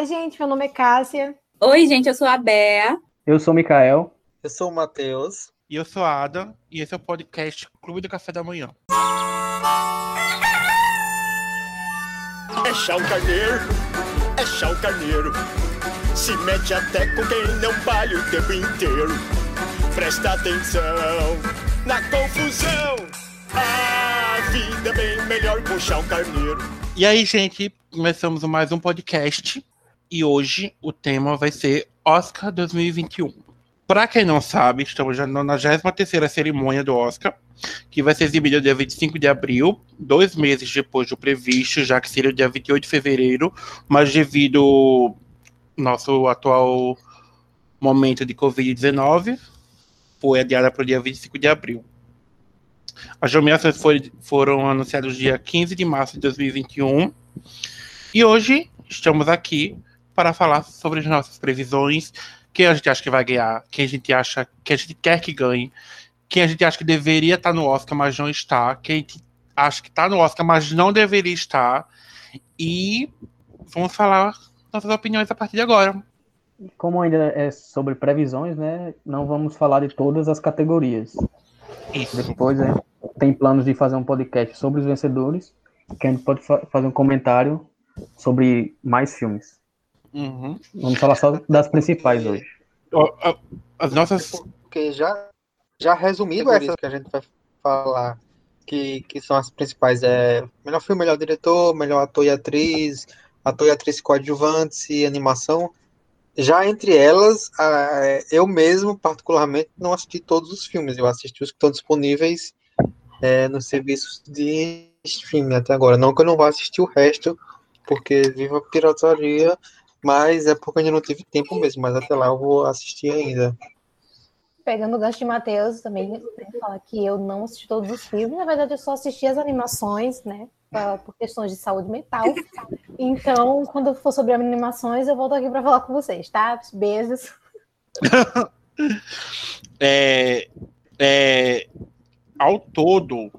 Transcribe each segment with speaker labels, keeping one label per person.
Speaker 1: Oi, gente, meu nome é Cássia.
Speaker 2: Oi, gente, eu sou a Bea.
Speaker 3: Eu sou o Mikael.
Speaker 4: Eu sou o Matheus.
Speaker 5: E eu sou a Ada, e esse é o podcast Clube do Café da Manhã.
Speaker 6: É chá o carneiro, é chá o carneiro. Se mete até com quem não vale o tempo inteiro. Presta atenção na confusão. A vida é bem melhor com chá o carneiro.
Speaker 5: E aí, gente, começamos mais um podcast. E hoje o tema vai ser Oscar 2021. Para quem não sabe, estamos já na 93 cerimônia do Oscar, que vai ser exibida dia 25 de abril, dois meses depois do previsto, já que seria dia 28 de fevereiro, mas devido nosso atual momento de Covid-19, foi adiada para o dia 25 de abril. As nomeações foram anunciadas dia 15 de março de 2021, e hoje estamos aqui para falar sobre as nossas previsões, quem a gente acha que vai ganhar, quem a gente acha que a gente quer que ganhe, quem a gente acha que deveria estar no Oscar, mas não está, quem a gente acha que está no Oscar, mas não deveria estar. E vamos falar nossas opiniões a partir de agora.
Speaker 3: Como ainda é sobre previsões, né? Não vamos falar de todas as categorias.
Speaker 5: Isso.
Speaker 3: Depois né, tem planos de fazer um podcast sobre os vencedores, que a gente pode fa fazer um comentário sobre mais filmes.
Speaker 5: Uhum.
Speaker 3: Vamos falar só das principais hoje.
Speaker 5: As nossas.
Speaker 4: Porque já, já resumido essas que a gente vai falar, que, que são as principais, é melhor filme, melhor diretor, melhor ator e atriz, ator e atriz coadjuvantes e animação. Já entre elas, ah, eu mesmo, particularmente, não assisti todos os filmes. Eu assisti os que estão disponíveis é, nos serviços de streaming até agora. Não que eu não vá assistir o resto, porque viva a pirataria, mas é porque eu ainda não tive tempo mesmo. Mas até lá eu vou assistir ainda.
Speaker 1: Pegando o gancho de Matheus, também tenho que falar que eu não assisti todos os filmes. Na verdade, eu só assisti as animações, né? Por questões de saúde mental. Então, quando for sobre animações, eu volto aqui para falar com vocês, tá? Beijos.
Speaker 5: É, é, ao todo,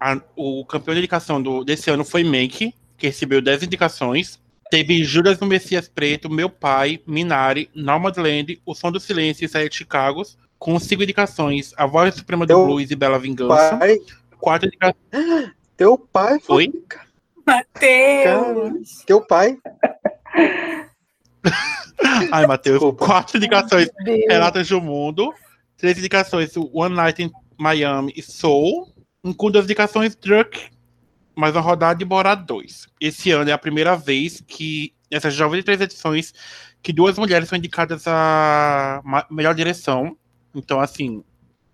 Speaker 5: a- o campeão de indicação do, desse ano foi Mank, que recebeu 10 indicações. Teve Judas no Messias Preto, Meu Pai, Minari, Nomadland, O Som do Silêncio e Sete Chicagos, com cinco indicações. A Voz Suprema do
Speaker 4: Eu-
Speaker 5: Blues e Bela Vingança.
Speaker 4: Pai,
Speaker 5: Quatro indicações.
Speaker 4: teu pai foi.
Speaker 5: Oi?
Speaker 2: Matheus!
Speaker 4: Teu pai.
Speaker 5: Ai, Matheus. Quatro indicações.
Speaker 1: Deus.
Speaker 5: Relatos do Mundo. Três indicações, One Night in Miami e Soul. Um Com duas indicações, Druk. Mais uma rodada de Borat 2. Esse ano é a primeira vez que, nessas jovens três edições, que duas mulheres são indicadas a melhor direção. Então, assim,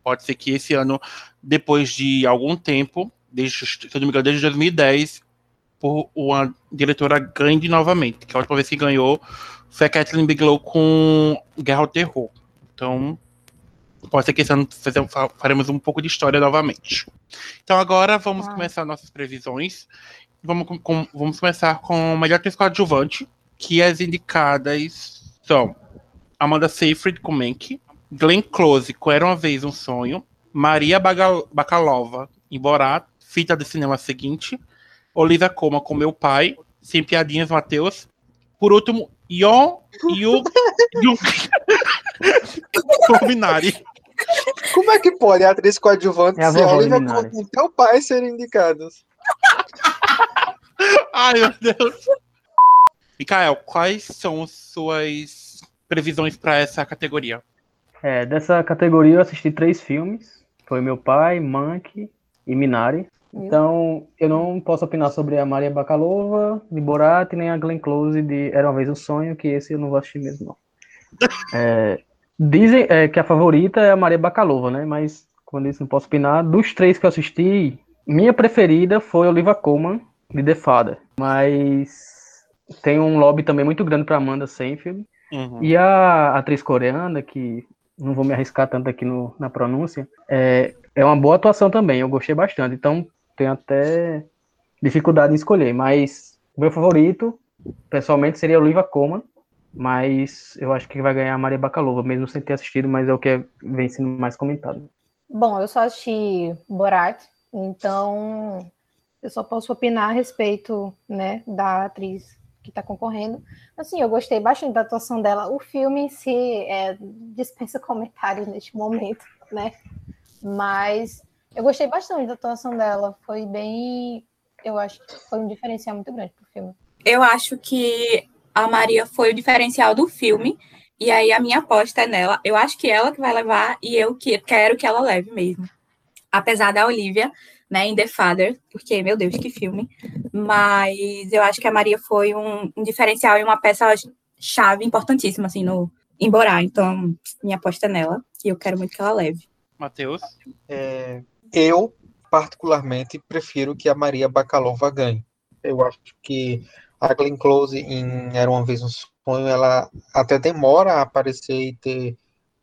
Speaker 5: pode ser que esse ano, depois de algum tempo, desde, se eu não me engano, desde 2010, por uma diretora ganhe novamente. Que a última vez que ganhou foi a Kathleen Bigelow com Guerra ao Terror. Então, pode ser que esse ano faremos um pouco de história novamente. Então, agora vamos
Speaker 1: Ah.
Speaker 5: começar nossas previsões. Vamos, com- vamos começar com o melhor atriz coadjuvante, que as indicadas são Amanda Seyfried com Mank, Glenn Close com Era Uma Vez Um Sonho, Maria Bagal- Bakalova em Borat, fita do cinema seguinte, Olivia Coma com Meu Pai, Sem Piadinhas Matheus, por último, Yon Yu Yu com Minari.
Speaker 4: Como é que pode a atriz coadjuvante
Speaker 3: É a
Speaker 4: ser Olivia. Colman e teu pai serem indicados?
Speaker 5: Ai, meu Deus. Mikael, quais são suas previsões para essa categoria?
Speaker 3: É, dessa categoria eu assisti três filmes. Foi Meu Pai, Mank e Minari. Então, eu não posso opinar sobre a Maria Bakalova, de Borat, nem a Glenn Close de Era Uma Vez um Sonho, que esse eu não vou assistir mesmo, não. É, dizem é, que a favorita é a Maria Bakalova, né? Mas, eu disse, não posso opinar. Dos três que eu assisti, minha preferida foi Oliva Colman, de The Father. Mas tem um lobby também muito grande para Amanda Seyfried.
Speaker 5: Uhum.
Speaker 3: E a atriz coreana, que não vou me arriscar tanto aqui no, na pronúncia, é, é uma boa atuação também, eu gostei bastante. Então, tenho até dificuldade em escolher, mas o meu favorito, pessoalmente, seria Oliva Colman, mas eu acho que vai ganhar a Maria Bakalova, mesmo sem ter assistido, mas é o que vem sendo mais comentado.
Speaker 1: Bom, eu só assisti Borat, então eu só posso opinar a respeito, né, da atriz que está concorrendo. Assim, eu gostei bastante da atuação dela. O filme em si é, dispensa comentários neste momento, né? Mas eu gostei bastante da atuação dela. Foi bem. Eu acho que foi um diferencial muito grande pro filme.
Speaker 2: Eu acho que a Maria foi o diferencial do filme. E aí a minha aposta é nela. Eu acho que ela que vai levar e eu que quero que ela leve mesmo. Apesar da Olivia, né, em The Father, porque, meu Deus, que filme. Mas eu acho que a Maria foi um, um diferencial e uma peça chave importantíssima, assim, no em Borá. Então, minha aposta é nela, e eu quero muito que ela leve.
Speaker 5: Matheus?
Speaker 4: É, eu, particularmente, prefiro que a Maria Bakalova ganhe. Eu acho que a Glenn Close em Era Uma Vez um Sonho, ela até demora a aparecer e ter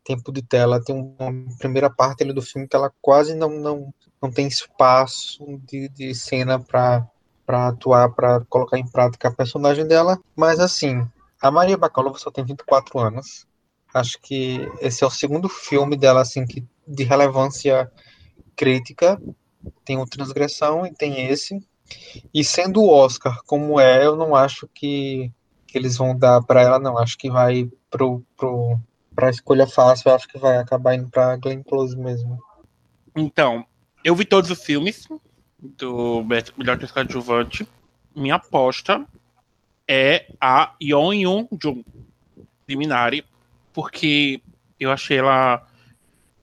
Speaker 4: tempo de tela. Tem uma primeira parte ali do filme que ela quase não, não, não tem espaço de, de cena para para atuar, para colocar em prática a personagem dela. Mas assim, a Maria Bakalova só tem 24 anos. Acho que esse é o segundo filme dela assim que de relevância crítica. Tem o Transgressão e tem esse. E sendo o Oscar como é, eu não acho que, que eles vão dar para ela, não. Acho que vai pro, pro, pra escolha fácil, acho que vai acabar indo pra Glenn Close mesmo.
Speaker 5: Então, eu vi todos os filmes do melhor atriz coadjuvante. Minha aposta é a Yeon Yoon Jung, de Minari, porque eu achei ela,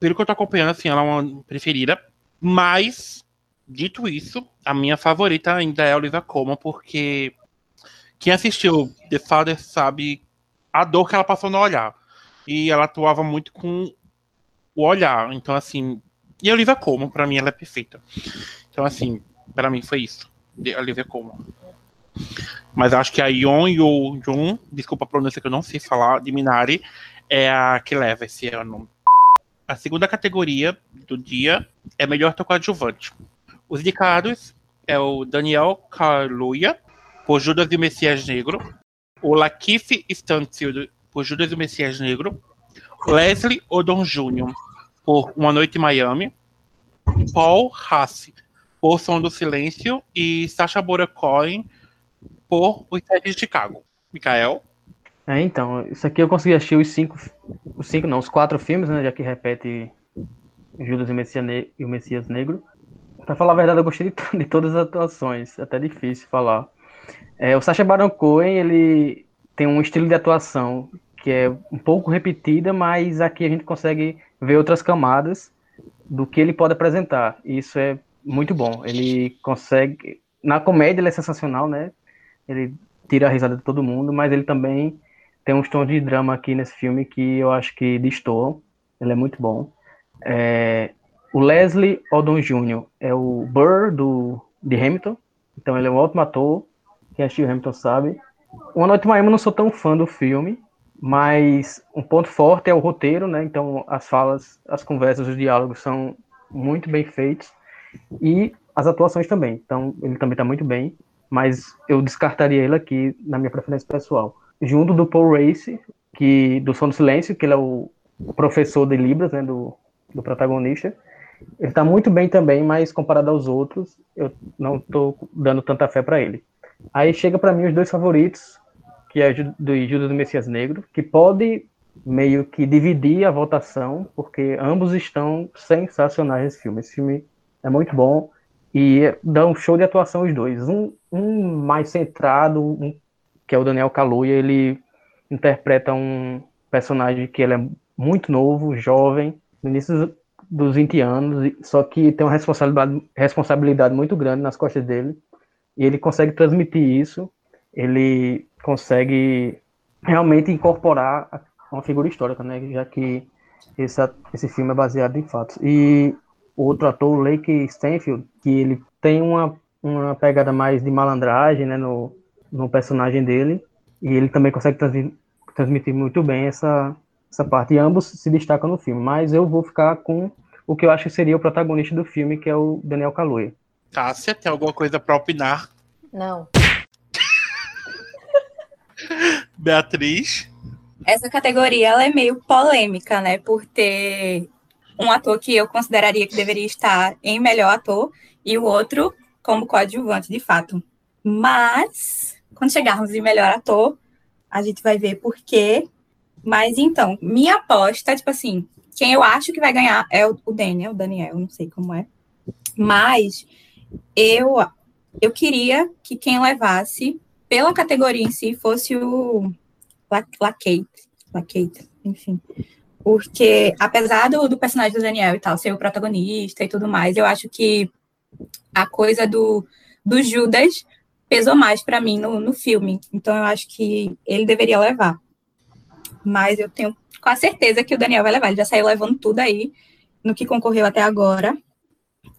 Speaker 5: pelo que eu tô acompanhando, assim, ela é uma preferida, mas, dito isso, a minha favorita ainda é a Olivia Colman, porque quem assistiu The Father sabe a dor que ela passou no olhar. E ela atuava muito com o olhar. Então, assim. E a Olivia Colman, pra mim, ela é perfeita. Então, assim, pra mim foi isso. A Olivia Colman. Mas acho que a Yon Yo Jun, desculpa a pronúncia que eu não sei falar, de Minari, é a que leva esse ano. A segunda categoria do dia é melhor ator coadjuvante. Os indicados é o Daniel Kaluuya, por Judas e o Messias Negro, o Lakeith Stanfield, por Judas e o Messias Negro, Leslie Odom Jr., por Uma Noite em Miami, Paul Hasse, por Som do Silêncio, e Sacha Baron Cohen, por Os Sete de Chicago. Mikael?
Speaker 3: É, então, isso aqui eu consegui assistir os cinco, os cinco não, os quatro filmes, né, já que repete Judas e o Messias, ne e o Messias Negro. Pra falar a verdade, eu gostei de, de todas as atuações, é até difícil falar. É, o Sacha Baron Cohen, ele tem um estilo de atuação que é um pouco repetida, mas aqui a gente consegue ver outras camadas do que ele pode apresentar. E isso é muito bom. Ele consegue. Na comédia ele é sensacional, né? Ele tira a risada de todo mundo, mas ele também tem um tom de drama aqui nesse filme que eu acho que destoa. Ele é muito bom. É... O Leslie Odom Jr. é o Burr do, de Hamilton. Então ele é um ótimo ator. Quem assistiu Hamilton sabe. Uma Noite em Miami eu não sou tão fã do filme, mas um ponto forte é o roteiro, né? Então as falas, as conversas, os diálogos são muito bem feitos e as atuações também. Então ele também está muito bem, mas eu descartaria ele aqui na minha preferência pessoal, junto do Paul Race, que do Som do Silêncio, que ele é o professor de libras, né? Do, do protagonista. Ele está muito bem também, mas comparado aos outros, eu não estou dando tanta fé para ele. Aí chega para mim os dois favoritos, que é do Judas do Messias Negro, que pode meio que dividir a votação, porque ambos estão sensacionais nesse filme. Esse filme é muito bom e dá um show de atuação os dois. Um, um mais centrado, um, que é o Daniel Kaluuya, ele interpreta um personagem que ele é muito novo, jovem, no início dos 20 anos, só que tem uma responsabilidade, responsabilidade muito grande nas costas dele, e ele consegue transmitir isso, ele consegue realmente incorporar uma figura histórica, né? Já que esse, esse filme é baseado em fatos. E outro ator, Lake Stanfield, que ele tem uma, uma pegada mais de malandragem, né? No, no personagem dele. E ele também consegue transmitir, transmitir muito bem essa, essa parte. E ambos se destacam no filme. Mas eu vou ficar com o que eu acho que seria o protagonista do filme, que é o Daniel Kaluuya.
Speaker 5: Cássia, tem alguma coisa para opinar?
Speaker 1: Não.
Speaker 5: Beatriz.
Speaker 2: Essa categoria ela é meio polêmica, né? Por ter um ator que eu consideraria que deveria estar em melhor ator e o outro como coadjuvante, de fato. Mas quando chegarmos em melhor ator, a gente vai ver por quê. Mas então, minha aposta, tipo assim, quem eu acho que vai ganhar é o Daniel, o Daniel, não sei como é. Mas eu eu queria que quem levasse pela categoria em si fosse o Lacate, Lacate, enfim. Porque, apesar do, do personagem do Daniel e tal ser o protagonista e tudo mais, eu acho que a coisa do, do Judas pesou mais para mim no, no filme. Então, eu acho que ele deveria levar. Mas eu tenho quase certeza que o Daniel vai levar. Ele já saiu levando tudo aí no que concorreu até agora.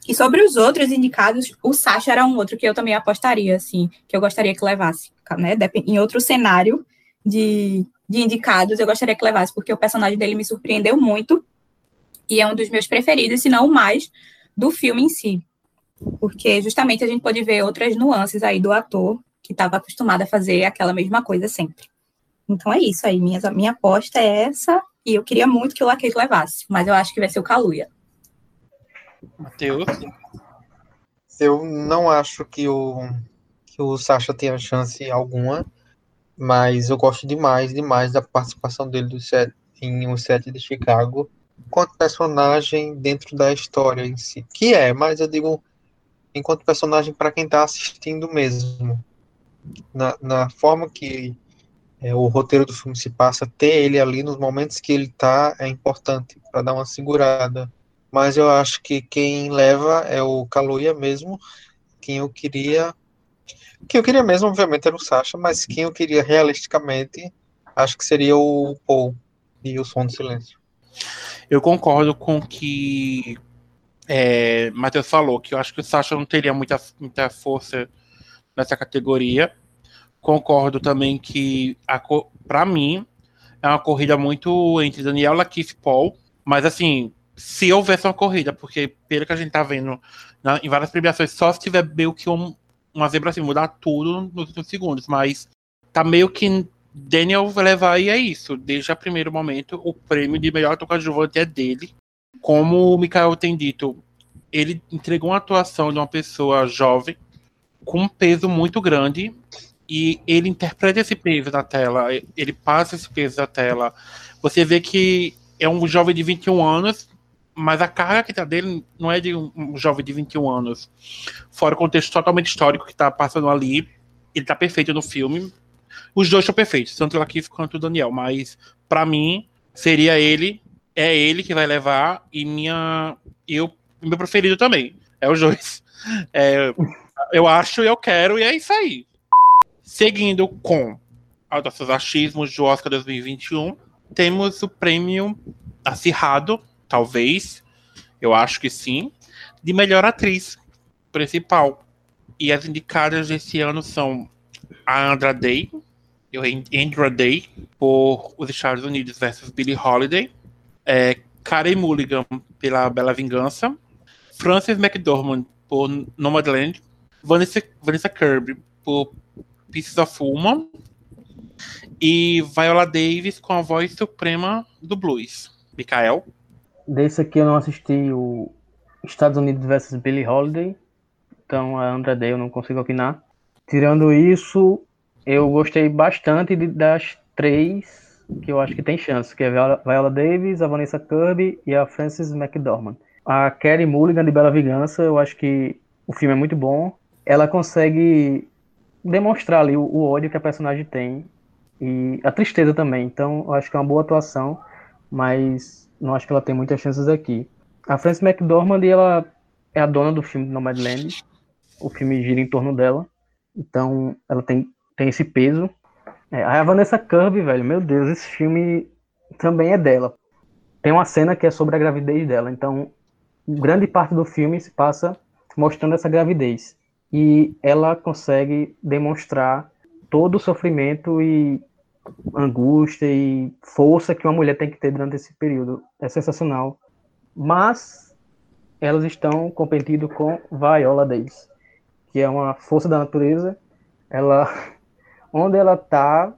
Speaker 2: E sobre os outros indicados, o Sasha era um outro que eu também apostaria, assim, que eu gostaria que levasse, né? Em outro cenário de, de indicados, eu gostaria que levasse, porque o personagem dele me surpreendeu muito e é um dos meus preferidos, se não o mais, do filme em si. Porque justamente a gente pode ver outras nuances aí do ator que estava acostumado a fazer aquela mesma coisa sempre. Então é isso aí, minha, minha aposta é essa, e eu queria muito que o Laquete levasse, mas eu acho que vai ser o Kaluuya.
Speaker 5: Matheus?
Speaker 4: Eu não acho que o, que o Sasha tenha chance alguma, mas eu gosto demais, demais da participação dele do set, em O Set de Chicago, enquanto personagem dentro da história em si. Que é, mas eu digo enquanto personagem para quem está assistindo mesmo. Na, na forma que é, o roteiro do filme se passa, ter ele ali nos momentos que ele está é importante para dar uma segurada mas eu acho que quem leva é o Kaluuya mesmo. Quem eu queria. Quem eu queria mesmo, obviamente, era o Sasha, mas quem eu queria realisticamente, acho que seria o Paul e o Som do Silêncio.
Speaker 5: Eu concordo com o que é, Matheus falou, que eu acho que o Sasha não teria muita, muita força nessa categoria. Concordo também que, para mim, é uma corrida muito entre Daniel Lakeith e Paul, mas assim, se houvesse uma corrida, porque pelo que a gente tá vendo na, em várias premiações, só se tiver meio que um, uma zebra assim, mudar tudo nos últimos segundos, mas tá meio que Daniel vai levar e é isso. Desde o primeiro momento, o prêmio de melhor ator coadjuvante é dele. Como o Mikael tem dito, ele entregou uma atuação de uma pessoa jovem com um peso muito grande e ele interpreta esse peso na tela, ele passa esse peso na tela. Você vê que é um jovem de 21 anos mas a carga que tá dele não é de um jovem de 21 anos. Fora o contexto totalmente histórico que tá passando ali. Ele tá perfeito no filme. Os dois estão perfeitos, tanto o Lakeith quanto o Daniel. Mas, para mim, seria ele. É ele que vai levar. E minha. Eu, meu preferido também. É os dois. É, eu acho, eu quero, e é isso aí. Seguindo com os nossos achismos do Oscar 2021, temos o prêmio acirrado talvez, eu acho que sim, de melhor atriz principal. E as indicadas desse ano são a Andra Day, Andra Day, por Os Estados Unidos versus Billie Holiday, é, Carey Mulligan pela Bela Vingança, Frances McDormand por Nomadland, Vanessa, Vanessa Kirby por Pieces of Woman e Viola Davis com a voz suprema do blues. Mikael?
Speaker 3: Desse aqui eu não assisti o Estados Unidos versus Billie Holiday, então a Andra Day eu não consigo opinar. Tirando isso, eu gostei bastante de, das três que eu acho que tem chance, que é a Viola Davis, a Vanessa Kirby e a Frances McDormand. A Kerry Mulligan de Bela Vingança, eu acho que o filme é muito bom. Ela consegue demonstrar ali o, o ódio que a personagem tem e a tristeza também. Então, eu acho que é uma boa atuação, mas não acho que ela tem muitas chances aqui. A Frances McDormand, ela é a dona do filme Nomadland. O filme gira em torno dela. Então, ela tem, tem esse peso. É, a Vanessa Kirby, velho, meu Deus, esse filme também é dela. Tem uma cena que é sobre a gravidez dela. Então, grande parte do filme se passa mostrando essa gravidez. E ela consegue demonstrar todo o sofrimento e angústia e força que uma mulher tem que ter durante esse período. É sensacional. Mas elas estão competindo com Viola Davis, que é uma força da natureza. Ela, onde ela está,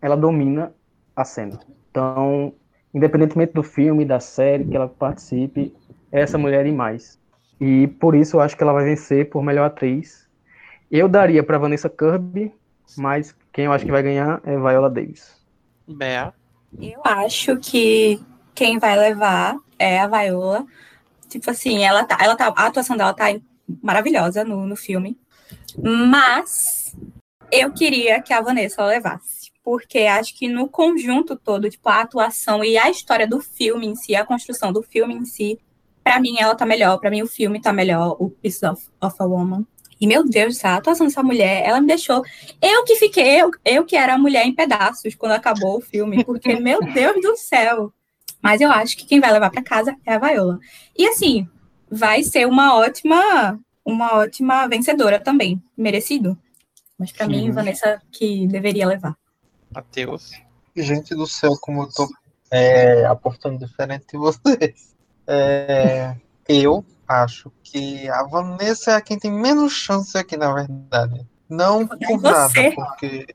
Speaker 3: ela domina a cena. Então, independentemente do filme, da série que ela participe, é essa mulher e mais. E por isso eu acho que ela vai vencer por melhor atriz. Eu daria para Vanessa Kirby mas quem eu acho que vai ganhar é Viola Davis.
Speaker 5: Bea.
Speaker 2: Eu acho que quem vai levar é a Viola. Tipo assim, ela tá, ela tá, a atuação dela tá maravilhosa no, no filme. Mas eu queria que a Vanessa levasse. Porque acho que no conjunto todo, tipo, a atuação e a história do filme em si, a construção do filme em si, para mim ela tá melhor. para mim o filme tá melhor, o Piece of, of a Woman. E, meu Deus a atuação dessa mulher, ela me deixou. Eu que fiquei, eu, eu que era a mulher em pedaços quando acabou o filme, porque, meu Deus do céu. Mas eu acho que quem vai levar para casa é a Viola. E, assim, vai ser uma ótima, uma ótima vencedora também, merecido. Mas, para mim, Vanessa que deveria levar.
Speaker 5: Matheus.
Speaker 4: Gente do céu, como eu tô é, apostando diferente de vocês. É, eu acho que a Vanessa é quem tem menos chance aqui, na verdade. Não por nada, porque.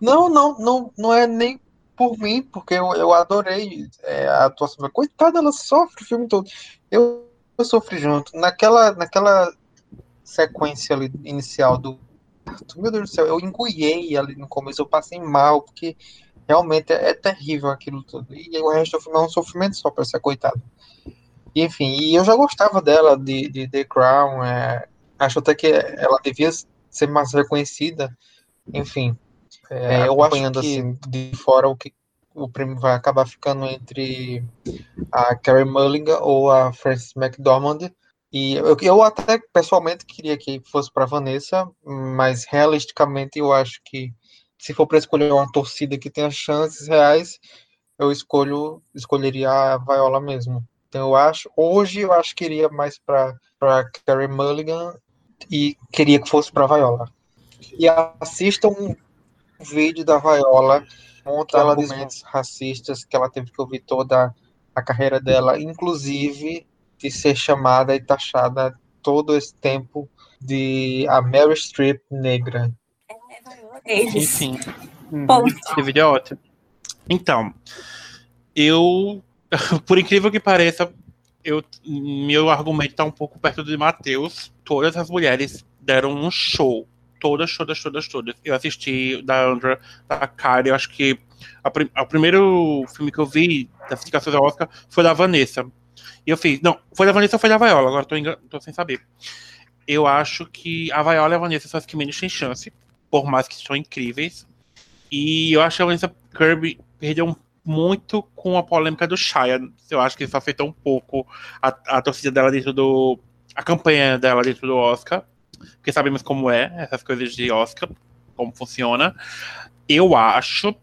Speaker 4: Não, não, não, não é nem por mim, porque eu, eu adorei é, a atuação. Coitada, ela sofre o filme todo. Eu, eu sofri junto. Naquela, naquela sequência ali, inicial do. Meu Deus do céu, eu engoiei ali no começo, eu passei mal, porque realmente é, é terrível aquilo tudo. E o resto do filme é um sofrimento só pra essa coitada. Enfim, e eu já gostava dela de, de The Crown. É, acho até que ela devia ser mais reconhecida. Enfim, é, eu acompanhando que... assim de fora o que o prêmio vai acabar ficando entre a Carey Mulligan ou a Frances McDormand. E eu, eu até pessoalmente queria que fosse para Vanessa, mas realisticamente eu acho que se for para escolher uma torcida que tenha chances reais, eu escolho escolheria a Viola mesmo. Então eu acho, hoje eu acho que iria mais para para Carey Mulligan e queria que fosse para Viola. E assistam um vídeo da Viola contra ela argumentos racistas que ela teve que ouvir toda a carreira dela, inclusive de ser chamada e taxada todo esse tempo de a Mary Streep negra.
Speaker 2: É,
Speaker 5: sim. Ponto. Esse vídeo é ótimo. Então, eu por incrível que pareça, eu, meu argumento está um pouco perto de Matheus. Todas as mulheres deram um show. Todas, todas, todas, todas. Eu assisti da Andra, da Kari, eu acho que a, a, o primeiro filme que eu vi das indicações ao Oscar foi da Vanessa. E eu fiz, não, foi da Vanessa ou foi da Viola? Agora tô, tô sem saber. Eu acho que a Viola e a Vanessa são as que menos têm chance, por mais que são incríveis. E eu acho que a Vanessa Kirby perdeu um muito com a polêmica do Shia. Eu acho que isso afetou um pouco a, a torcida dela dentro do. a campanha dela dentro do Oscar. Porque sabemos como é essas coisas de Oscar, como funciona. Eu acho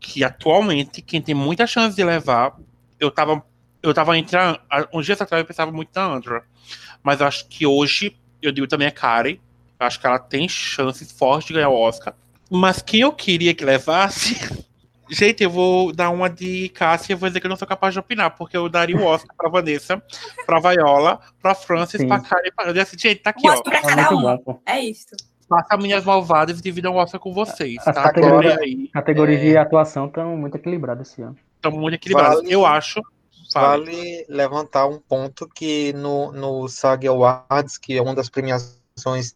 Speaker 5: que atualmente quem tem muita chance de levar. Eu tava. Eu tava entre. Uns dias atrás eu pensava muito na Andra. Mas eu acho que hoje, eu digo também a Karen. Eu acho que ela tem chances fortes de ganhar o Oscar. Mas quem eu queria que levasse Gente, eu vou dar uma de Cássia, vou dizer que eu não sou capaz de opinar, porque eu daria o Oscar pra Vanessa, pra Viola, pra Francis, Sim. pra Karen, pra... Eu disse, gente, tá aqui, ó.
Speaker 2: Pra cada um. É isso.
Speaker 5: Faça minhas malvadas e dividam o Oscar com vocês,
Speaker 3: As
Speaker 5: tá?
Speaker 3: Categorias, aí. categorias é... de atuação estão muito equilibradas esse ano.
Speaker 5: Estão muito equilibradas. Vale, eu acho.
Speaker 4: Vale levantar um ponto que no, no SAG Awards, que é uma das premiações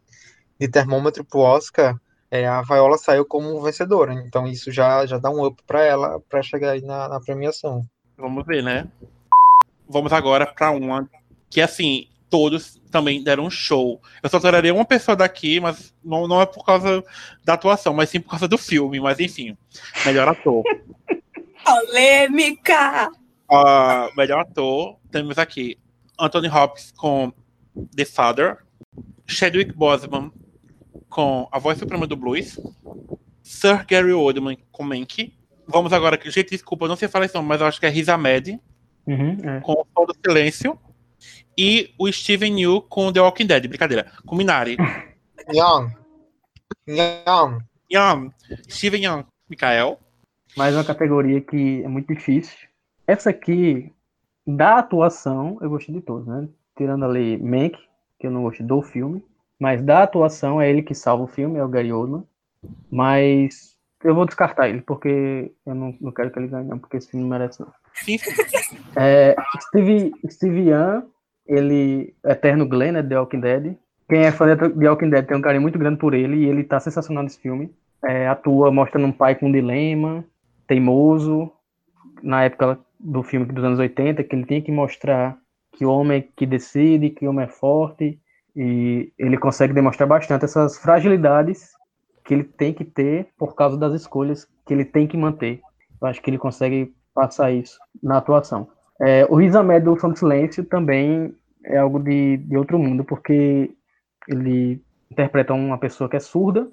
Speaker 4: de termômetro pro Oscar, é, a Viola saiu como vencedora. Então isso já, já dá um up para ela para chegar aí na, na, premiação.
Speaker 5: Vamos ver, né? Vamos agora para uma que assim todos também deram um show. Eu só tiraria uma pessoa daqui, mas não, não é por causa da atuação, mas sim por causa do filme. Mas enfim, melhor ator.
Speaker 2: Polêmica!
Speaker 5: Uh, melhor ator, temos aqui Anthony Hopkins com The Father, Chadwick Boseman com A Voz Suprema do Blues, Sir Gary Oldman com Mank. Vamos agora, gente, desculpa, eu não sei falar isso, mas eu acho que é Riz Ahmed,
Speaker 3: uhum, é.
Speaker 5: com O Sol do Silêncio, e o Steven Yeun com The Walking Dead, brincadeira, com Minari.
Speaker 4: Young. Young.
Speaker 5: Young. Steven Young. Mikael.
Speaker 3: Mais uma categoria que é muito difícil. Essa aqui, da atuação, eu gostei de todos, né? Tirando ali Mank, que eu não gostei do filme. Mas da atuação é ele que salva o filme, é o Gary Oldman. Mas eu vou descartar ele, porque eu não, não quero que ele ganhe, não, porque esse filme não merece, não. é, Steve, Steve Young, ele, Eterno Glenn, né, The Walking Dead. Quem é fã de The Walking Dead tem um carinho muito grande por ele, e ele tá sensacional nesse filme. é, atua mostrando um pai com um dilema, teimoso, na época do filme dos anos 80, que ele tinha que mostrar que o homem é que decide, que o homem é forte, e ele consegue demonstrar bastante essas fragilidades que ele tem que ter por causa das escolhas que ele tem que manter. Eu acho que ele consegue passar isso na atuação. É, o Rizamé do Som Silêncio também é algo de, de outro mundo, porque ele interpreta uma pessoa que é surda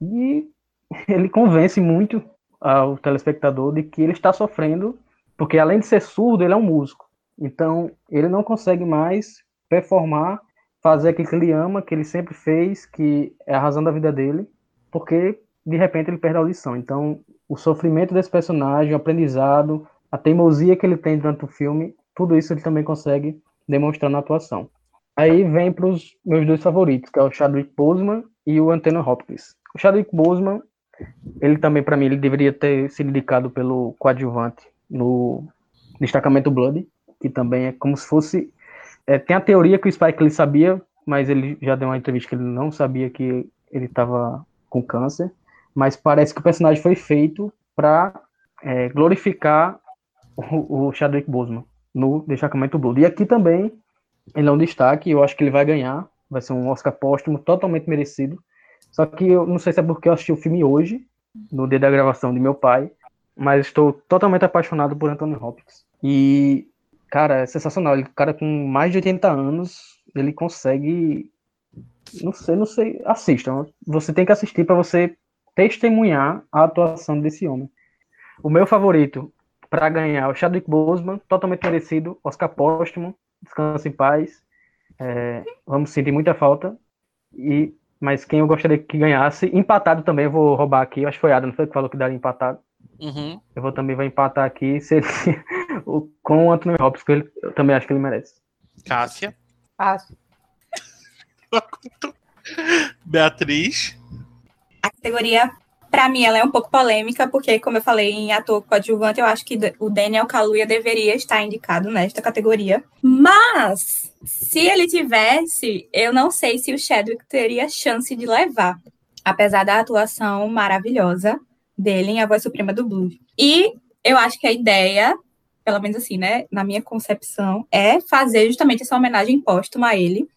Speaker 3: e ele convence muito ao telespectador de que ele está sofrendo, porque além de ser surdo, ele é um músico. Então, ele não consegue mais performar, fazer aquilo que ele ama, que ele sempre fez, que é a razão da vida dele, porque de repente ele perde a audição. Então, o sofrimento desse personagem, o aprendizado, a teimosia que ele tem durante o filme, tudo isso ele também consegue demonstrar na atuação. Aí vem para os meus dois favoritos, que é o Chadwick Boseman e o Anthony Hopkins. O Chadwick Boseman, ele também para mim ele deveria ter sido indicado pelo coadjuvante no Destacamento Blood, que também é como se fosse é, tem a teoria que o Spike ele sabia, mas ele já deu uma entrevista que ele não sabia que ele estava com câncer, mas parece que o personagem foi feito para é, glorificar o, o Chadwick Boseman no Destacamento Blood. E aqui também ele é um destaque, eu acho que ele vai ganhar, vai ser um Oscar póstumo totalmente merecido. Só que eu não sei se é porque eu assisti o filme hoje, no dia da gravação de meu pai, mas estou totalmente apaixonado por Anthony Hopkins. E, cara, é sensacional. Ele, cara com mais de 80 anos, ele consegue. Não sei, não sei. Assistam. Você tem que assistir para você testemunhar a atuação desse homem. O meu favorito para ganhar o Chadwick Boseman, totalmente merecido, Oscar póstumo, descansa em paz. É, vamos sentir muita falta. E, mas quem eu gostaria que ganhasse, empatado também, eu vou roubar aqui, acho que foi Adam, não foi que falou que daria empatado.
Speaker 5: Uhum.
Speaker 3: Eu vou também vou empatar aqui se ele, com o Anthony Hopkins, que ele, eu também acho que ele merece.
Speaker 5: Cássia.
Speaker 1: Fácil.
Speaker 5: Beatriz.
Speaker 2: A categoria, pra mim, ela é um pouco polêmica, porque, como eu falei em ator coadjuvante, eu acho que o Daniel Kaluuya deveria estar indicado nesta categoria. Mas, se ele tivesse, eu não sei se o Chadwick teria chance de levar, apesar da atuação maravilhosa dele em A Voz Suprema do Blues. E eu acho que a ideia, pelo menos assim, né, na minha concepção, é fazer justamente essa homenagem póstuma a ele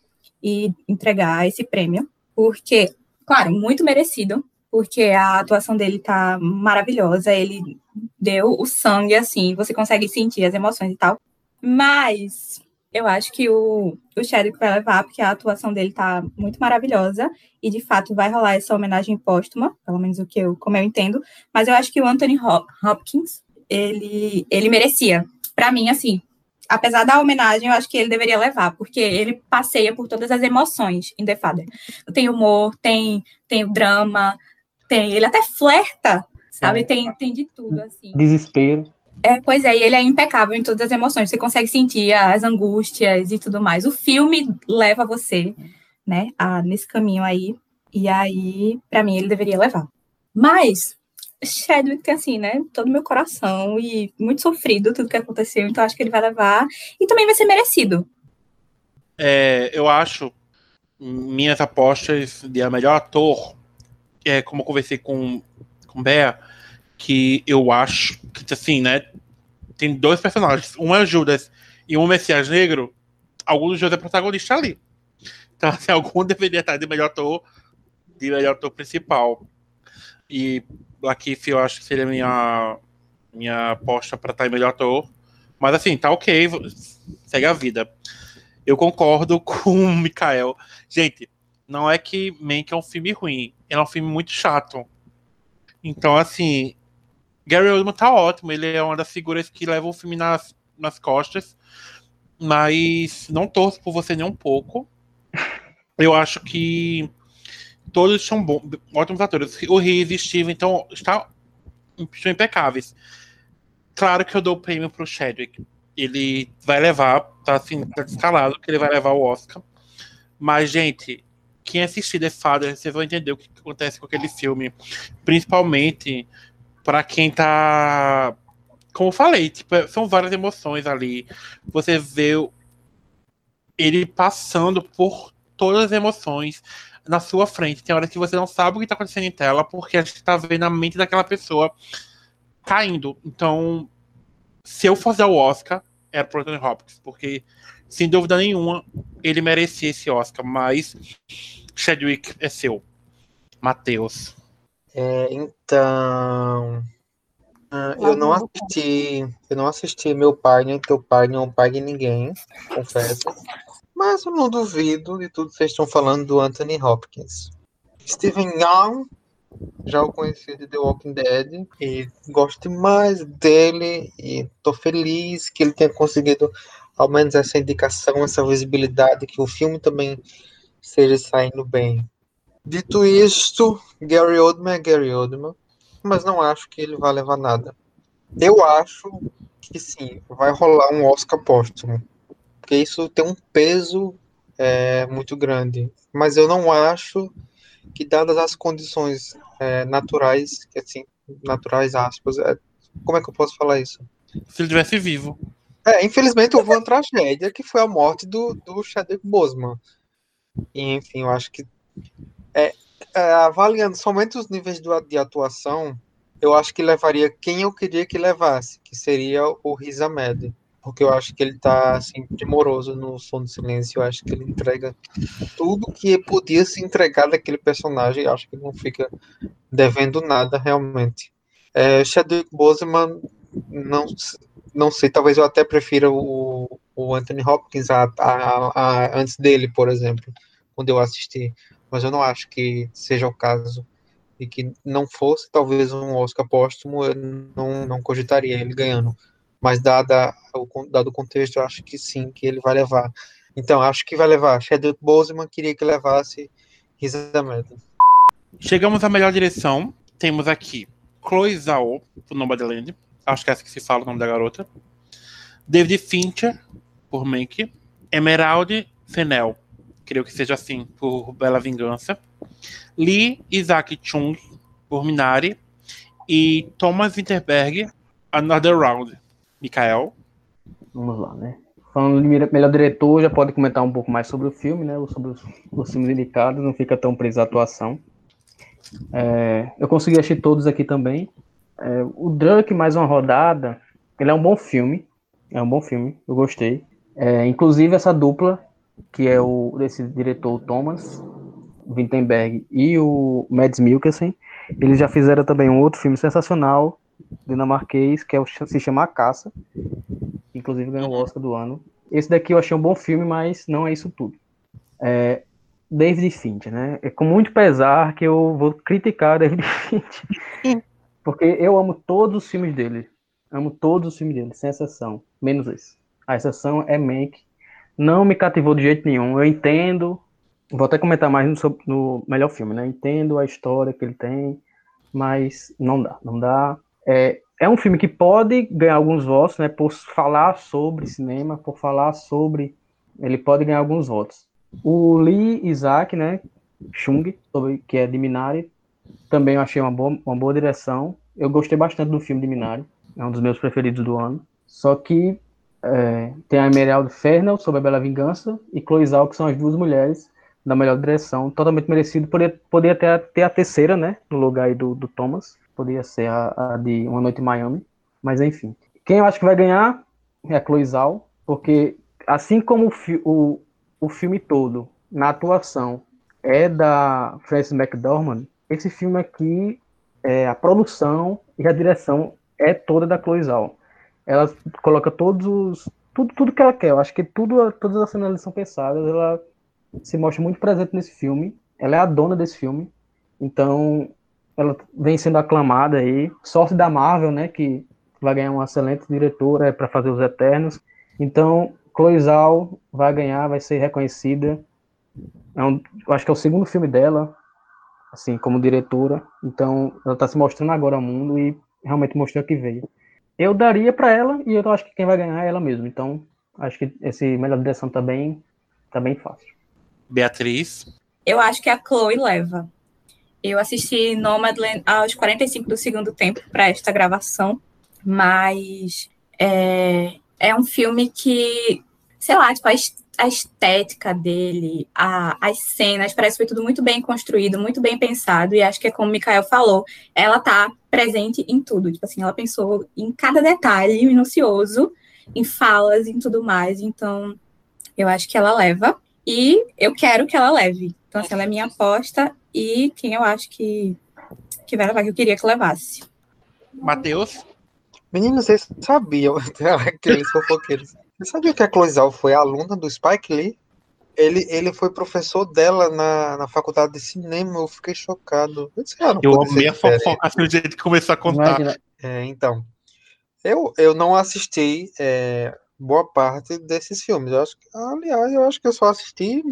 Speaker 2: e entregar esse prêmio, porque, claro, muito merecido, porque a atuação dele tá maravilhosa, ele deu o sangue, assim, você consegue sentir as emoções e tal, mas eu acho que o, o Chadwick vai levar, porque a atuação dele tá muito maravilhosa, e de fato vai rolar essa homenagem póstuma, pelo menos o que eu, como eu entendo, mas eu acho que o Anthony Hopkins, ele, ele merecia. Para mim, assim, apesar da homenagem, eu acho que ele deveria levar, porque ele passeia por todas as emoções em The Father. Tem humor, tem, tem o drama, tem. Ele até flerta, sabe?
Speaker 3: É.
Speaker 2: Tem, tem de tudo, assim.
Speaker 3: Desespero.
Speaker 2: É, pois é, e ele é impecável em todas as emoções. Você consegue sentir as angústias e tudo mais. O filme leva você, né, a, nesse caminho aí. E aí, para mim, ele deveria levar. Mas Chadwick tem assim, né? Todo meu coração e muito sofrido tudo que aconteceu, então acho que ele vai levar e também vai ser merecido.
Speaker 5: É, eu acho minhas apostas de a melhor ator, é, como eu conversei com, com Bea, que eu acho que, assim, né? Tem dois personagens, um é o Judas e um Messias Negro. Algum dos dois é protagonista ali. Então, assim, algum deveria estar de melhor ator, de melhor ator principal. E Black eu acho que seria minha minha aposta para estar em melhor ator. Mas assim, tá ok, segue a vida. Eu concordo com o Mikael. Gente, não é que Mank é um filme ruim, é um filme muito chato. Então, assim, Gary Oldman tá ótimo, ele é uma das figuras que leva o filme nas, nas costas, mas não torço por você nem um pouco. Eu acho que todos são bons, ótimos atores. O Reese e Steven então, está, estão impecáveis. Claro que eu dou o prêmio pro Chadwick. Ele vai levar, tá assim, tá escalado que ele vai levar o Oscar. Mas, gente, quem assistir The Father, vocês vão entender o que acontece com aquele filme. Principalmente para quem tá. Como eu falei, tipo, são várias emoções ali. Você vê ele passando por todas as emoções na sua frente. Tem horas que você não sabe o que está acontecendo em tela, porque a gente está vendo a mente daquela pessoa caindo. Então, se eu fosse o Oscar, era pro Anthony Hopkins, porque, sem dúvida nenhuma, ele merecia esse Oscar, mas Chadwick é seu. Matheus.
Speaker 4: É, então. ah, eu não assisti. Eu não assisti meu pai, nem teu pai, nem o pai de ninguém, confesso. Mas eu não duvido de tudo que vocês estão falando do Anthony Hopkins. Steven Young, já o conheci de The Walking Dead, e gosto demais dele, e tô feliz que ele tenha conseguido ao menos essa indicação, essa visibilidade, que o filme também esteja saindo bem. Dito isto, Gary Oldman é Gary Oldman, mas não acho que ele vai levar nada. Eu acho que sim, vai rolar um Oscar póstumo porque isso tem um peso é, muito grande. Mas eu não acho que, dadas as condições é, naturais, que assim, naturais aspas, é, como é que eu posso falar isso?
Speaker 5: Se ele tivesse vivo.
Speaker 4: É, infelizmente houve uma tragédia que foi a morte do, do Chadwick Boseman. E, enfim, eu acho que é, é, avaliando somente os níveis do, de atuação, eu acho que levaria quem eu queria que levasse, que seria o Riz Ahmed porque eu acho que ele tá assim, primoroso no Som do Silêncio. Eu acho que ele entrega tudo que podia se entregar daquele personagem. Eu acho que ele não fica devendo nada realmente. É, Chadwick Boseman, não, não sei, talvez eu até prefira o, o Anthony Hopkins a, a, a, antes dele, por exemplo, quando eu assisti. Mas eu não acho que seja o caso. E que não fosse talvez um Oscar póstumo, eu não, não cogitaria ele ganhando mas dada o, dado o contexto, eu acho que sim, que ele vai levar. Então, acho que vai levar. Chadwick Boseman queria que levasse Riz Ahmed.
Speaker 5: Chegamos à melhor direção. Temos aqui Chloe Zhao, por Nomadland. Acho que é essa que se fala o nome da garota. David Fincher, por Mank. Emerald Fennell, creio que seja assim, por Bela Vingança. Lee Isaac Chung, por Minari. E Thomas Winterberg, Another Round. Mikael.
Speaker 3: Vamos lá, né? Falando de melhor diretor, já pode comentar um pouco mais sobre o filme, né? Ou sobre os, os filmes indicados, não fica tão preso à atuação. É, eu consegui assistir todos aqui também. É, o Drunk, mais uma rodada, ele é um bom filme. É um bom filme, eu gostei. É, inclusive essa dupla, que é o desse diretor Thomas Vinterberg e o Mads Mikkelsen, eles já fizeram também um outro filme sensacional, dinamarquês, que é o, se chama A Caça, inclusive ganhou o Oscar do ano. Esse daqui eu achei um bom filme, mas não é isso tudo. É, David Fincher, né? É com muito pesar que eu vou criticar David Fincher, porque eu amo todos os filmes dele. Amo todos os filmes dele, sem exceção, menos esse. A exceção é Mank. Não me cativou de jeito nenhum. Eu entendo, vou até comentar mais no, no melhor filme, né? Entendo a história que ele tem, mas não dá, não dá. É, é um filme que pode ganhar alguns votos, né? Por falar sobre cinema, por falar sobre. Ele pode ganhar alguns votos. O Lee Isaac, né? Chung, que é de Minari, também eu achei uma boa, uma boa direção. Eu gostei bastante do filme de Minari, é um dos meus preferidos do ano. Só que é, tem a Emerald Fernel sobre a Bela Vingança e Chloe Zhao, que são as duas mulheres da melhor direção, totalmente merecido. Poderia, poderia ter, ter a terceira, né? No lugar aí do, do Thomas poderia ser a, a, de Uma Noite em Miami, mas enfim. Quem eu acho que vai ganhar é a Chloe Zhao, porque assim como o, fi, o, o filme todo, na atuação, é da Frances McDormand, esse filme aqui, é, a produção e a direção é toda da Chloe Zhao. Ela coloca todos os... Tudo, tudo que ela quer. Eu acho que tudo, todas as cenas são pensadas. Ela se mostra muito presente nesse filme. Ela é a dona desse filme. Então, ela vem sendo aclamada aí. Sorte da Marvel, né, que vai ganhar uma excelente diretora para fazer os Eternos. Então, Chloe Zhao vai ganhar, vai ser reconhecida. É um, acho que é o segundo filme dela, assim, como diretora. Então, ela está se mostrando agora ao mundo e realmente mostrou que veio. Eu daria para ela e eu acho que quem vai ganhar é ela mesma. Então, acho que esse melhor direção tá bem, tá bem fácil.
Speaker 5: Beatriz?
Speaker 2: Eu acho que a Chloe leva. Eu assisti Nomadland aos 45 do segundo tempo para esta gravação, mas é, é um filme que, sei lá, tipo, a estética dele, a, as cenas, parece que foi tudo muito bem construído, muito bem pensado, e acho que é como o Mikael falou, ela tá presente em tudo, tipo assim, ela pensou em cada detalhe minucioso, em falas, em tudo mais, então eu acho que ela leva, e eu quero que ela leve, então assim, ela é minha aposta, e quem eu acho que, que vai levar, que eu queria que levasse.
Speaker 5: Matheus?
Speaker 4: Meninos, vocês sabiam, aqueles fofoqueiros, você sabia que a Cloizal foi aluna do Spike Lee? Ele, ele foi professor dela na, na faculdade de cinema, eu fiquei chocado. Eu, disse, ah,
Speaker 5: eu amei a fofoca assim, o jeito que começou a contar.
Speaker 4: É, então, eu, eu não assisti é, boa parte desses filmes. Eu acho que, aliás, eu acho que eu só assisti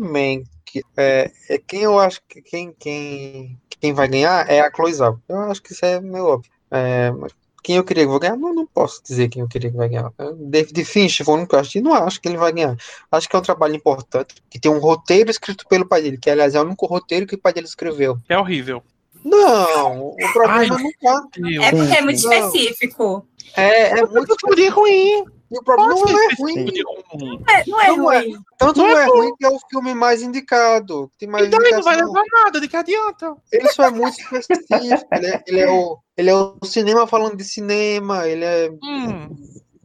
Speaker 4: Mank. É, é, quem eu acho que quem, quem, quem vai ganhar é a Cloizal. Eu acho que isso é meio óbvio. É, mas quem eu queria que vai ganhar, não, não posso dizer quem eu queria que vai ganhar. David Finch foi único que eu acho, não acho que ele vai ganhar. Acho que é um trabalho importante, que tem um roteiro escrito pelo pai dele, que aliás é o único roteiro que o pai dele escreveu.
Speaker 5: É horrível.
Speaker 4: Não, o problema Ai, não tá.
Speaker 2: É porque é muito específico.
Speaker 4: É, é muito
Speaker 5: ruim.
Speaker 4: E o problema não é ruim.
Speaker 2: Não é, não é não ruim. É.
Speaker 4: Tanto não, não é, é ruim que é o filme mais indicado. Tem mais
Speaker 5: então ele não vai levar nada, de que adianta?
Speaker 4: Ele só é muito específico. ele, é, ele, é o, ele é o cinema falando de cinema. Ele é. Hum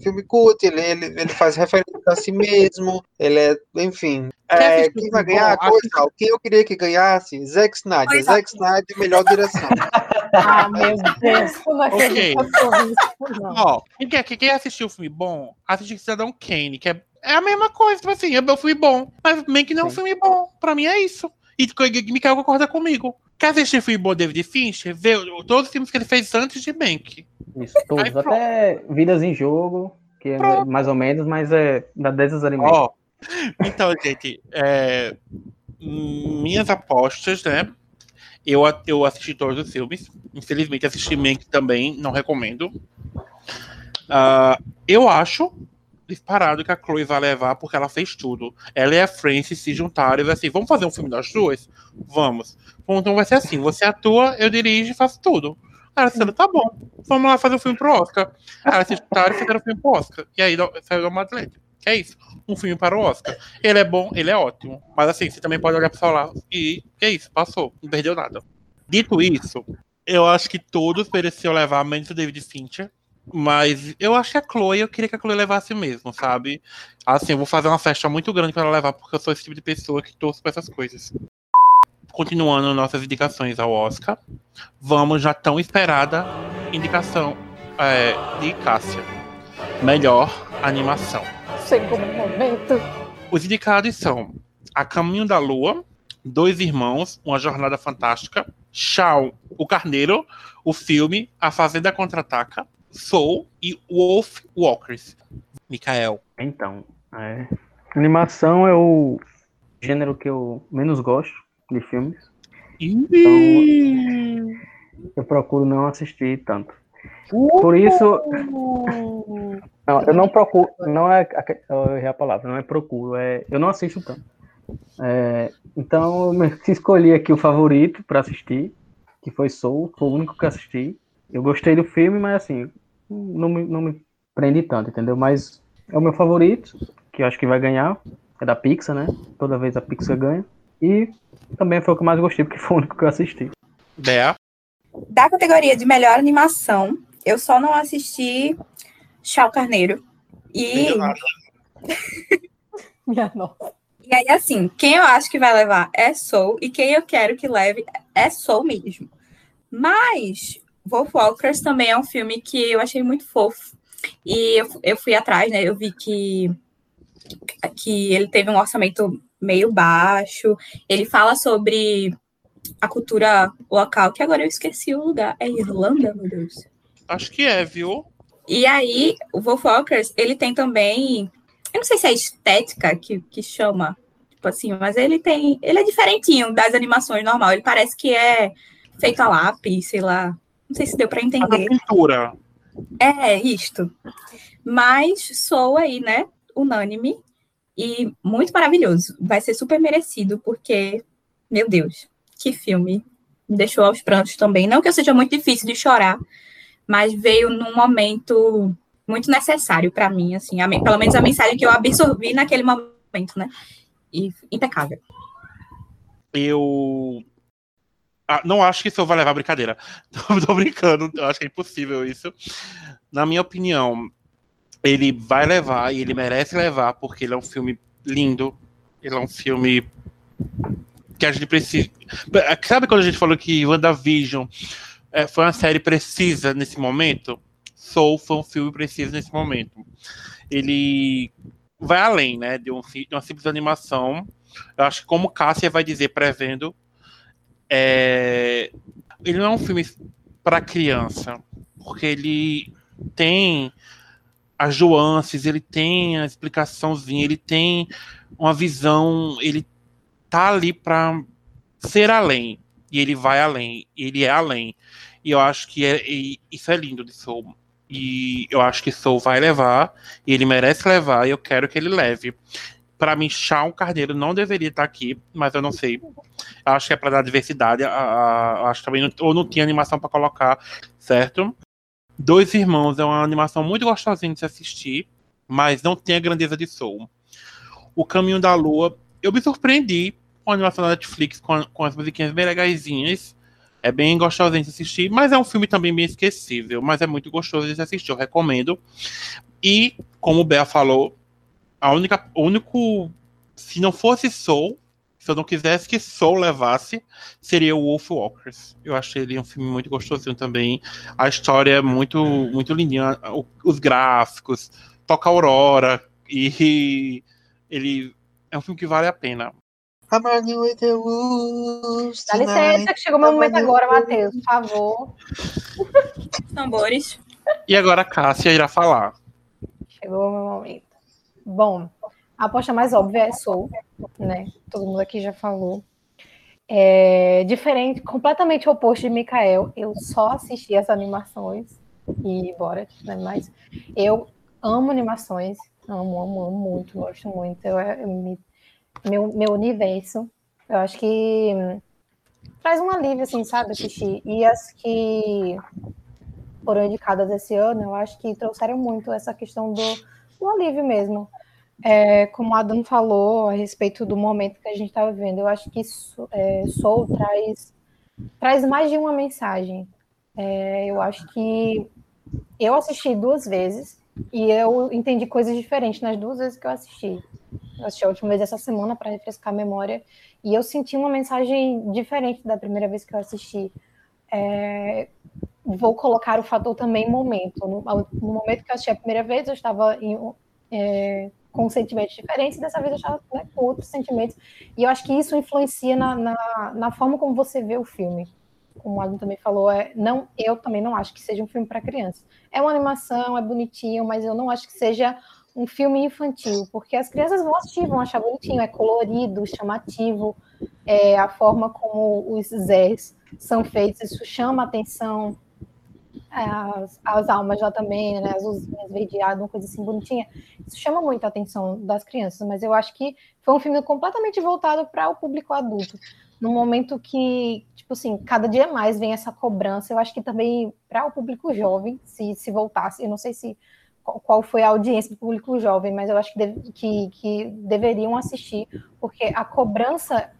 Speaker 4: filme cult, ele, ele, ele faz referência a si mesmo, ele é, enfim. É, quem vai ganhar? Coisa, quem eu queria que ganhasse? Zack Snyder. Zack Snyder, melhor direção.
Speaker 1: ah, meu Deus, como é
Speaker 5: okay. Ó, quem, quem assistiu o filme bom, assistiu Cidadão Kane, que é, é a mesma coisa, tipo assim, é um filme bom, mas meio que não é um filme bom. Pra mim é isso. E Mikael concorda comigo. Quer assistir filme bom David Fincher? Vê todos os filmes que ele fez antes de Mank.
Speaker 3: Isso, todos. Aí, até Vidas em Jogo, que é pronto. mais ou menos, mas é da 10 dos alimentos. Oh.
Speaker 5: Então, gente, é, minhas apostas, né? Eu, eu assisti todos os filmes. Infelizmente, assisti Mank também, não recomendo. Uh, eu acho disparado que a Chloe vai levar porque ela fez tudo. Ela e a Frances se juntaram e assim, vamos fazer um filme das duas? Vamos. Então vai ser assim, você atua, eu dirijo e faço tudo. Ela disse, tá bom, vamos lá fazer o um filme pro Oscar. Ela se juntaram e fizeram o filme pro Oscar. E aí saiu uma atleta. É isso, um filme para o Oscar. Ele é bom, ele é ótimo. Mas assim, você também pode olhar pro celular e é isso, passou, não perdeu nada. Dito isso, eu acho que todos mereciam levar, menos o David Fincher. Mas eu acho que a Chloe, eu queria que a Chloe levasse mesmo, sabe? Assim, eu vou fazer uma festa muito grande para ela levar, porque eu sou esse tipo de pessoa que torço pra essas coisas continuando nossas indicações ao Oscar, vamos já tão esperada indicação é, de Cássia. Melhor animação.
Speaker 1: Segundo momento.
Speaker 5: Os indicados são A Caminho da Lua, Dois Irmãos, Uma Jornada Fantástica, Shaw, O Carneiro, o filme A Fazenda Contra-Ataca, Soul e Wolf Walkers. Mikael.
Speaker 3: Então, é, animação é o gênero que eu menos gosto de filmes. Então, eu procuro não assistir tanto. Por isso. Não, eu não procuro. Não é. Eu a palavra, não é procuro, é. Eu não assisto tanto. É, então, eu escolhi aqui o favorito para assistir, que foi Soul, foi o único que assisti. Eu gostei do filme, mas assim, não me, não me prende tanto, entendeu? Mas é o meu favorito, que eu acho que vai ganhar. É da Pixar, né? Toda vez a Pixar ganha. E também foi o que eu mais gostei, porque foi o único que eu assisti.
Speaker 5: Bea?
Speaker 2: Da categoria de melhor animação, eu só não assisti Chau Carneiro. E.
Speaker 1: Minha nossa.
Speaker 2: E aí, assim, quem eu acho que vai levar é Soul, e quem eu quero que leve é Soul mesmo. Mas Wolf Walkers também é um filme que eu achei muito fofo. E eu, eu fui atrás, né? Eu vi que, que ele teve um orçamento meio baixo. Ele fala sobre a cultura local, que agora eu esqueci o lugar. É Irlanda, meu Deus?
Speaker 5: Acho que é, viu?
Speaker 2: E aí, o Wolf Walkers, ele tem também. Eu não sei se é estética que, que chama, tipo assim, mas ele tem. Ele é diferentinho das animações normal. Ele parece que é feito a lápis, sei lá. Não sei se deu para entender.
Speaker 5: A pintura.
Speaker 2: É, isto. Mas sou aí, né? Unânime e muito maravilhoso. Vai ser super merecido, porque, meu Deus, que filme. Me deixou aos prantos também. Não que eu seja muito difícil de chorar, mas veio num momento muito necessário para mim, assim, a, pelo menos a mensagem que eu absorvi naquele momento né? E impecável.
Speaker 5: Eu ah, não acho que isso vai levar a brincadeira. Tô, tô brincando, eu acho que é impossível isso. Na minha opinião, ele vai levar e ele merece levar, porque ele é um filme lindo. Ele é um filme que a gente precisa. Sabe quando a gente falou que WandaVision é, foi uma série precisa nesse momento? Soul foi um filme preciso nesse momento. Ele vai além, né, de, um, de uma simples animação. Eu acho que como Cássia vai dizer prevendo, é, ele não é um filme para criança, porque ele tem as nuances, ele tem a explicaçãozinha, ele tem uma visão, ele tá ali para ser além, e ele vai além, ele é além. E eu acho que é, isso é lindo de Soul. E eu acho que Soul vai levar, e ele merece levar, e eu quero que ele leve. Para mim, Shawn Carneiro não deveria estar aqui, mas eu não sei. Eu acho que é para dar diversidade. A, a, acho também não, ou não tinha animação para colocar, certo? Dois Irmãos é uma animação muito gostosinha de se assistir, mas não tem a grandeza de Soul. O Caminho da Lua, eu me surpreendi com a animação da Netflix, com, com as musiquinhas bem legaisinhas. É bem gostosinho de assistir, mas é um filme também bem esquecível, mas é muito gostoso de se assistir, eu recomendo. E, como o Bea falou, a única, o único, se não fosse Soul, se eu não quisesse que Soul levasse, seria o Wolf Walkers. Eu achei ele um filme muito gostosinho também. A história é muito, muito lindinha. Os gráficos, toca Aurora. E ele é um filme que vale a pena.
Speaker 1: Dá licença, que chegou o meu momento agora, Matheus, por favor.
Speaker 2: Tambores.
Speaker 5: E agora a Cássia irá falar.
Speaker 1: Chegou o meu momento. Bom, a aposta mais óbvia é Soul, né? Todo mundo aqui já falou. É diferente, completamente oposto de Mikael. Eu só assisti as animações e bora, né? Mas eu amo animações, amo, amo, amo muito, gosto muito. Eu, eu meu, meu universo. Eu acho que traz um alívio, assim, sabe, assistir. E as que foram indicadas esse ano, eu acho que trouxeram muito essa questão do, do alívio mesmo. É, como a Adam falou a respeito do momento que a gente está vivendo, eu acho que é, Soul traz, traz mais de uma mensagem. É, eu acho que eu assisti duas vezes e eu entendi coisas diferentes nas duas vezes que eu assisti. Eu assisti a última vez essa semana para refrescar a memória e eu senti uma mensagem diferente da primeira vez que eu assisti. É, vou colocar o fator também momento. No, no, momento que eu assisti a primeira vez, eu estava em, é, com sentimentos diferentes, dessa vez eu estava né, com outros sentimentos. E eu acho que isso influencia na, na, na forma como você vê o filme. Como o Adam também falou, é, não, eu também não acho que seja um filme para crianças. É uma animação, é bonitinho, mas eu não acho que seja um filme infantil, porque as crianças vão assistir, vão achar bonitinho, é colorido, chamativo, é, a forma como os Zés são feitos, isso chama atenção, as, as almas já também, né, as luzinhas verdeadas, uma coisa assim bonitinha, isso chama muito a atenção das crianças, mas eu acho que foi um filme completamente voltado para o público adulto, no momento que, tipo assim, cada dia mais vem essa cobrança, eu acho que também para o público jovem, se, se voltasse, eu não sei se qual foi a audiência do público jovem, mas eu acho que, deve, que, que deveriam assistir, porque a cobrança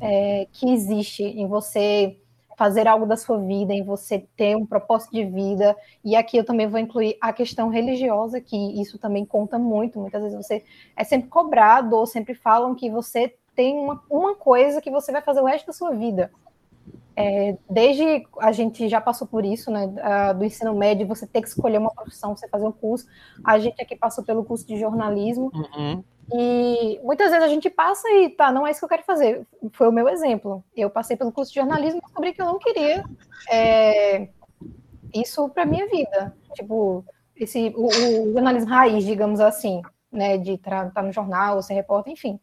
Speaker 1: é, que existe em você fazer algo da sua vida, em você ter um propósito de vida. E aqui eu também vou incluir a questão religiosa, que isso também conta muito. Muitas vezes você é sempre cobrado, ou sempre falam que você tem uma, uma coisa que você vai fazer o resto da sua vida. É, desde a gente já passou por isso, né, do ensino médio, você ter que escolher uma profissão, você fazer um curso. A gente aqui passou pelo curso de jornalismo. Uhum. E muitas vezes a gente passa e tá, não é isso que eu quero fazer. Foi o meu exemplo. Eu passei pelo curso de jornalismo e descobri que eu não queria é, isso para minha vida. Tipo, esse, o, o, jornalismo raiz, digamos assim, né, de estar tá no jornal, ser repórter, enfim.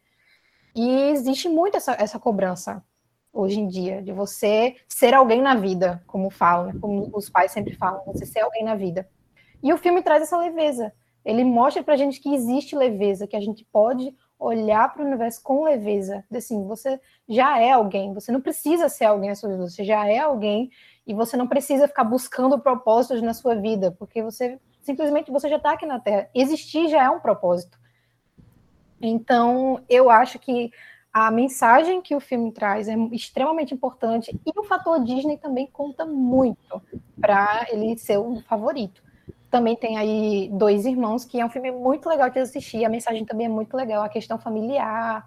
Speaker 1: E existe muito essa, essa cobrança hoje em dia, de você ser alguém na vida, como falam, como os pais sempre falam, você ser alguém na vida. E o filme traz essa leveza. Ele mostra pra gente que existe leveza, que a gente pode olhar para o universo com leveza. Assim, você já é alguém, você não precisa ser alguém na sua vida, você já é alguém e você não precisa ficar buscando propósitos na sua vida, porque você simplesmente você já está aqui na Terra. Existir já é um propósito. Então, eu acho que a mensagem que o filme traz é extremamente importante e o fator Disney também conta muito para ele ser um favorito. Também tem aí Dois Irmãos, que é um filme muito legal de assistir, a mensagem também é muito legal, a questão familiar,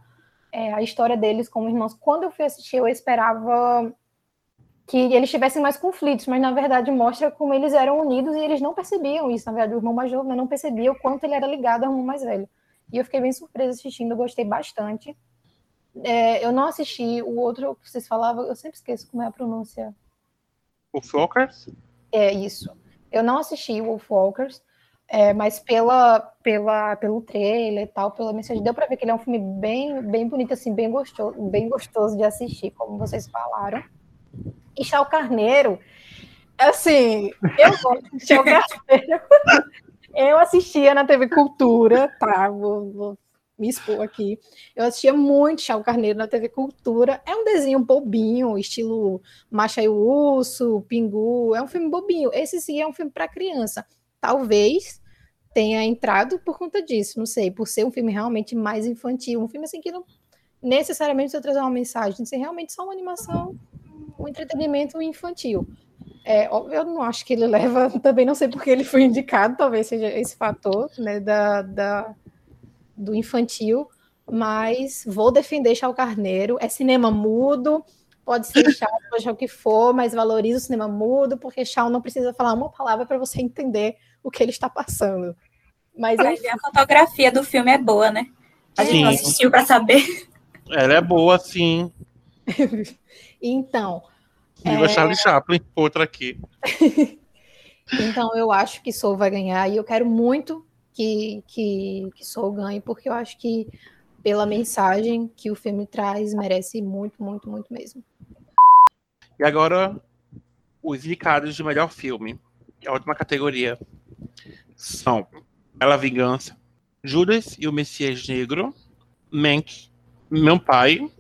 Speaker 1: é, a história deles como irmãos. Quando eu fui assistir, eu esperava que eles tivessem mais conflitos, mas na verdade mostra como eles eram unidos e eles não percebiam isso. Na verdade, o irmão mais novo não percebia o quanto ele era ligado ao irmão mais velho. E eu fiquei bem surpresa assistindo, gostei bastante. É, eu não assisti o outro que vocês falavam, eu sempre esqueço como é a pronúncia.
Speaker 5: O Walkers?
Speaker 1: É isso. Eu não assisti o Wolf Walkers, é, mas pela, pela, pelo trailer e tal, pela mensagem, deu para ver que ele é um filme bem, bem bonito, assim, bem gostoso, bem gostoso de assistir, como vocês falaram. E Chau Carneiro, assim, eu gosto de Chau Carneiro. eu assistia na TV Cultura, tá? Vou, vou me expor aqui. Eu assistia muito Chau Carneiro na TV Cultura. É um desenho bobinho, estilo Macha e o Urso, Pingu. É um filme bobinho. Esse sim é um filme para criança. Talvez tenha entrado por conta disso, não sei, por ser um filme realmente mais infantil, um filme assim que não necessariamente precisa trazer uma mensagem, ser realmente só uma animação, um entretenimento infantil. É, eu não acho que ele leva, também não sei porque ele foi indicado, talvez seja esse fator, né, da, da do infantil, mas vou defender Chau Carneiro, é cinema mudo, pode ser chato, pode ser o que for, mas valoriza o cinema mudo, porque Chau não precisa falar uma palavra para você entender o que ele está passando. Mas
Speaker 2: a fotografia do filme é boa, né? A gente assistiu para saber.
Speaker 5: Ela é boa, sim.
Speaker 1: então.
Speaker 5: Viva é... Charlie Chaplin, outra aqui.
Speaker 1: então, eu acho que Soul vai ganhar e eu quero muito que, que, que Soul ganhe, porque eu acho que, pela mensagem que o filme traz, merece muito, muito, muito mesmo.
Speaker 5: E agora, os indicados de melhor filme. A última categoria são Ela Vingança, Judas e o Messias Negro, Mank, Meu Pai,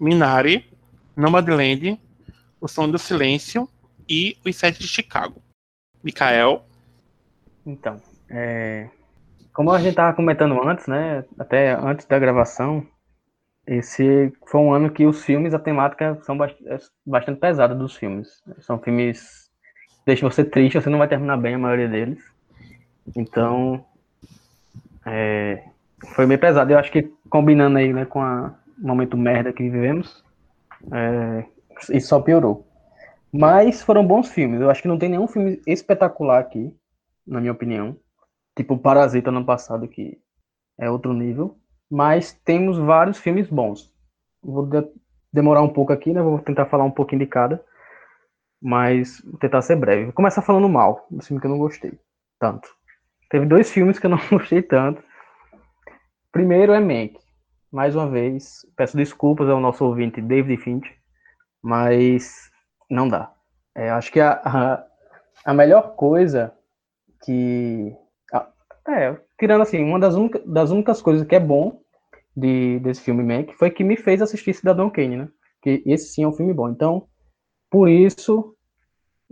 Speaker 5: Minari, Nomadland, O Som do Silêncio e Os Sete de Chicago. Mikael.
Speaker 3: Então, é... como a gente estava comentando antes, né, até antes da gravação, esse foi um ano que os filmes, a temática são é bastante pesada dos filmes. São filmes que deixam você triste, você não vai terminar bem a maioria deles. Então, é, foi meio pesado. Eu acho que combinando aí né, com o momento merda que vivemos, é, isso só piorou. Mas foram bons filmes. Eu acho que não tem nenhum filme espetacular aqui, na minha opinião. Tipo Parasita no passado, que é outro nível. Mas temos vários filmes bons. Vou de demorar um pouco aqui, né? Vou tentar falar um pouquinho de cada. Mas vou tentar ser breve. Vou começar falando mal, do filme que eu não gostei tanto. Teve dois filmes que eu não gostei tanto. Primeiro é Mank. Mais uma vez, peço desculpas ao nosso ouvinte David Finch, mas não dá. É, acho que a, a, a, melhor coisa que. É, tirando assim, uma das, única, das únicas coisas que é bom de, desse filme Mank foi que me fez assistir Cidadão Kane, né? Que esse sim é um filme bom. Então, por isso,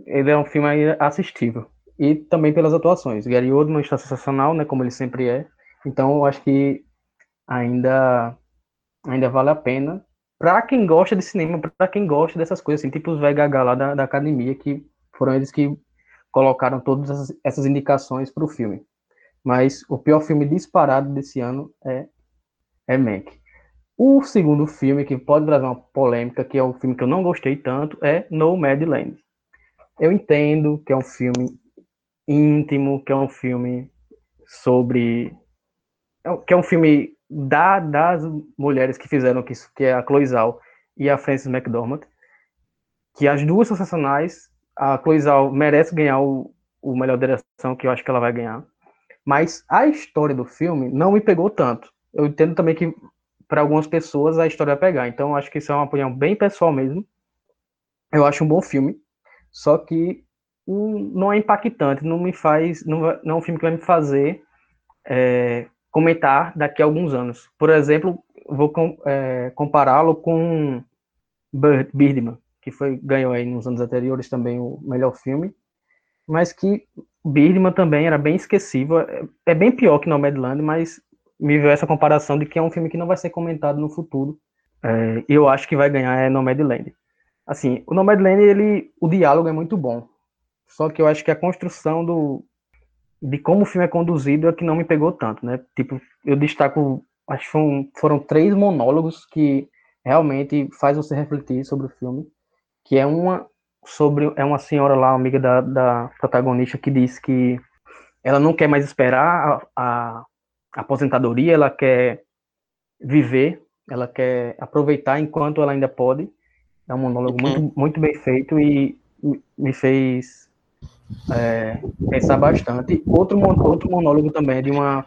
Speaker 3: ele é um filme assistível e também pelas atuações. Gary Oldman está sensacional, né, como ele sempre é. Então, eu acho que ainda ainda vale a pena para quem gosta de cinema, para quem gosta dessas coisas, assim, tipo os VHH lá da, da academia, que foram eles que colocaram todas essas, indicações para o filme. Mas o pior filme disparado desse ano é, é Mank. O segundo filme, que pode trazer uma polêmica, que é o filme que eu não gostei tanto, é No Land. Eu entendo que é um filme íntimo, que é um filme sobre. É que é um filme da, das mulheres que fizeram isso, que é a Chloe Zhao e a Frances McDormand, que as duas são sensacionais. A Chloe Zhao merece ganhar o, o melhor direção, que eu acho que ela vai ganhar. Mas a história do filme não me pegou tanto. Eu entendo também que para algumas pessoas a história vai pegar. Então acho que isso é uma opinião bem pessoal mesmo. Eu acho um bom filme, só que não é impactante, não me faz, não, não é um filme que vai me fazer é, comentar daqui a alguns anos. Por exemplo, vou com, é, compará-lo com Birdman, que foi ganhou aí nos anos anteriores também o melhor filme, mas que Birdman também era bem esquecível, é, é bem pior que Nomadland, mas me veio essa comparação de que é um filme que não vai ser comentado no futuro. É, eu acho que vai ganhar é Nomadland. Assim, o Nomadland, ele, o diálogo é muito bom. Só que eu acho que a construção do, de como o filme é conduzido é que não me pegou tanto, né? Tipo, eu destaco, acho que foram, foram três monólogos que realmente faz você refletir sobre o filme, que é uma sobre é uma senhora lá, amiga da, da protagonista, que diz que ela não quer mais esperar a, a, a aposentadoria, ela quer viver, ela quer aproveitar enquanto ela ainda pode. É um monólogo muito, uhum. muito bem feito e me fez é, pensar bastante. Outro, outro monólogo também é de uma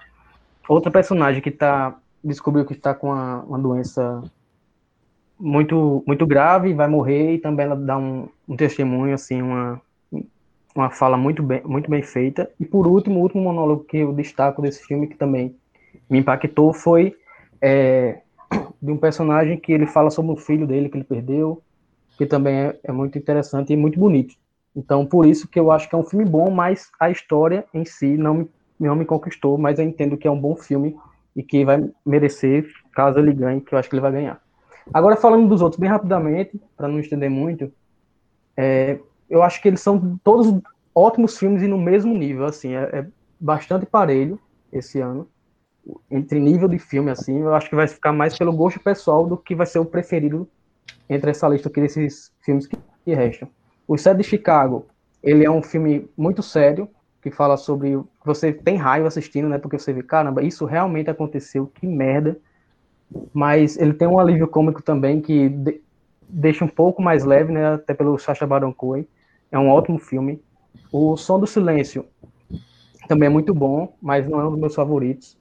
Speaker 3: outra personagem que tá, descobriu que está com uma, uma doença muito muito grave, vai morrer e também ela dá um, um testemunho assim, uma uma fala muito bem muito bem feita. E por último, o último monólogo que eu destaco desse filme que também me impactou foi é, de um personagem que ele fala sobre o filho dele que ele perdeu, que também é, é muito interessante e muito bonito. Então, por isso que eu acho que é um filme bom, mas a história em si não me, não me conquistou, mas eu entendo que é um bom filme e que vai merecer, caso ele ganhe, que eu acho que ele vai ganhar. Agora, falando dos outros bem rapidamente, para não estender muito, é, eu acho que eles são todos ótimos filmes e no mesmo nível, assim, é, é, bastante parelho esse ano, entre nível de filme, assim, eu acho que vai ficar mais pelo gosto pessoal do que vai ser o preferido entre essa lista aqui desses filmes que, que restam. O Sete de Chicago, ele é um filme muito sério, que fala sobre. Você tem raiva assistindo, né? Porque você vê, caramba, isso realmente aconteceu, que merda. Mas ele tem um alívio cômico também que de, deixa um pouco mais leve, né? Até pelo Sacha Baron Cohen. É um ótimo filme. O Som do Silêncio também é muito bom, mas não é um dos meus favoritos.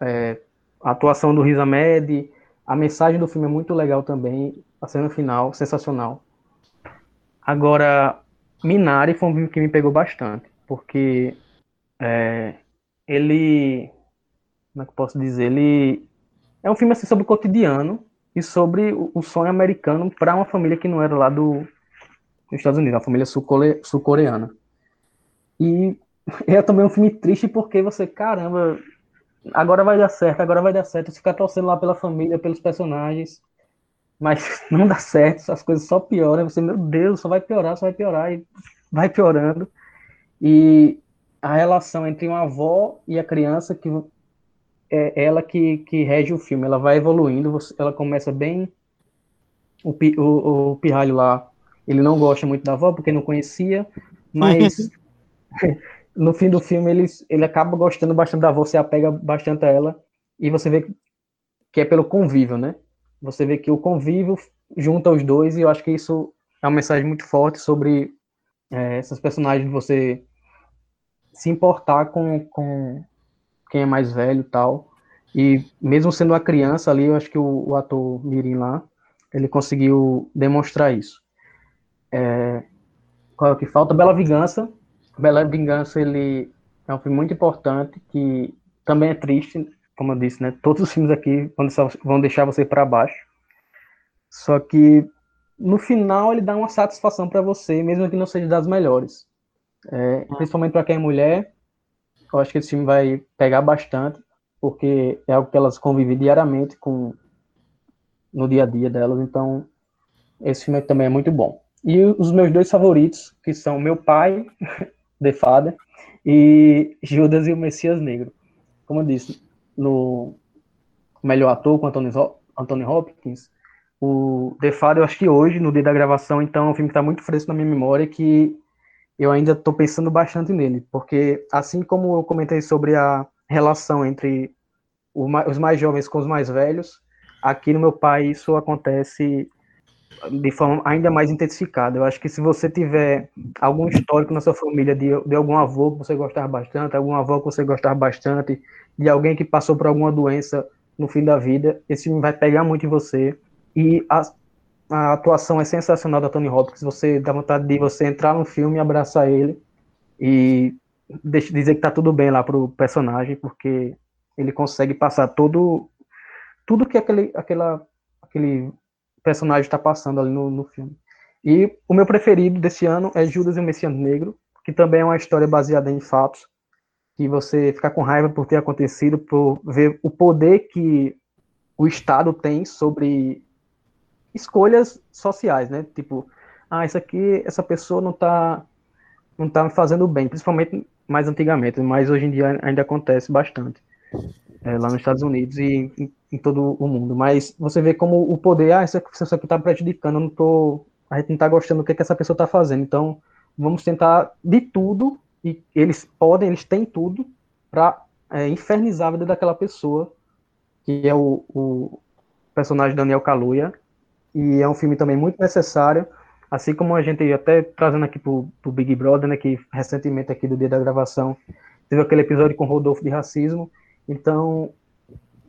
Speaker 3: É, a atuação do Riz Ahmed, a mensagem do filme é muito legal também, a cena final, sensacional. Agora, Minari foi um filme que me pegou bastante, porque é, ele, como é que eu posso dizer, ele é um filme assim, sobre o cotidiano e sobre o, sonho americano para uma família que não era lá do, dos Estados Unidos, uma família sul-coreana. E é também um filme triste porque você, caramba, agora vai dar certo, agora vai dar certo, você fica torcendo lá pela família, pelos personagens, mas não dá certo, as coisas só pioram, você, meu Deus, só vai piorar, só vai piorar, e vai piorando. E a relação entre uma avó e a criança, que é ela que, que rege o filme, ela vai evoluindo, ela começa bem. O, o, o pirralho lá, ele não gosta muito da avó porque não conhecia, mas no fim do filme ele, ele acaba gostando bastante da avó, se apega bastante a ela, e você vê que é pelo convívio, né? Você vê que o convívio junta os dois, e eu acho que isso é uma mensagem muito forte sobre é, essas personagens, você se importar com, com quem é mais velho tal. E mesmo sendo uma criança ali, eu acho que o, o ator Mirim lá, ele conseguiu demonstrar isso. É, qual é o que falta? Bela Vingança. Bela Vingança, ele é um filme muito importante, que também é triste, como eu disse, né? Todos os filmes aqui vão deixar você para baixo. Só que no final ele dá uma satisfação para você, mesmo que não seja das melhores. É, principalmente para quem é mulher, eu acho que esse filme vai pegar bastante, porque é algo que elas convivem diariamente com no dia a dia delas. Então, esse filme também é muito bom. E os meus dois favoritos, que são Meu Pai, The Father, e Judas e o Messias Negro. Como eu disse, no melhor ator com Anthony, Anthony Hopkins. O The Father, eu acho que hoje, no dia da gravação, então, o filme está muito fresco na minha memória que eu ainda estou pensando bastante nele, porque assim como eu comentei sobre a relação entre os mais jovens com os mais velhos, aqui no meu pai isso acontece de forma ainda mais intensificada. Eu acho que se você tiver algum histórico na sua família de, de algum avô que você gostar bastante, algum avô que você gostar bastante, de alguém que passou por alguma doença no fim da vida, esse vai pegar muito em você. E a atuação é sensacional da Tony Hopkins. Você dá vontade de você entrar no filme, abraçar ele e dizer que tá tudo bem lá pro personagem, porque ele consegue passar todo tudo que aquele, aquela, aquele personagem está passando ali no, no filme. E o meu preferido desse ano é Judas e o Messias Negro, que também é uma história baseada em fatos, que você ficar com raiva por ter acontecido, por ver o poder que o Estado tem sobre escolhas sociais, né? Tipo, ah, isso aqui, essa pessoa não está não tá me fazendo bem, principalmente mais antigamente, mas hoje em dia ainda acontece bastante é, lá nos Estados Unidos e em, em, todo o mundo. Mas você vê como o poder, ah, isso aqui, aqui tá prejudicando, não tô, a gente não está gostando do que, que essa pessoa está fazendo, então vamos tentar de tudo, e eles podem, eles têm tudo, para é, infernizar a vida daquela pessoa, que é o, o personagem Daniel Kaluuya, e é um filme também muito necessário, assim como a gente até trazendo aqui pro, pro Big Brother, né, que recentemente aqui do dia da gravação teve aquele episódio com Rodolfo de racismo, então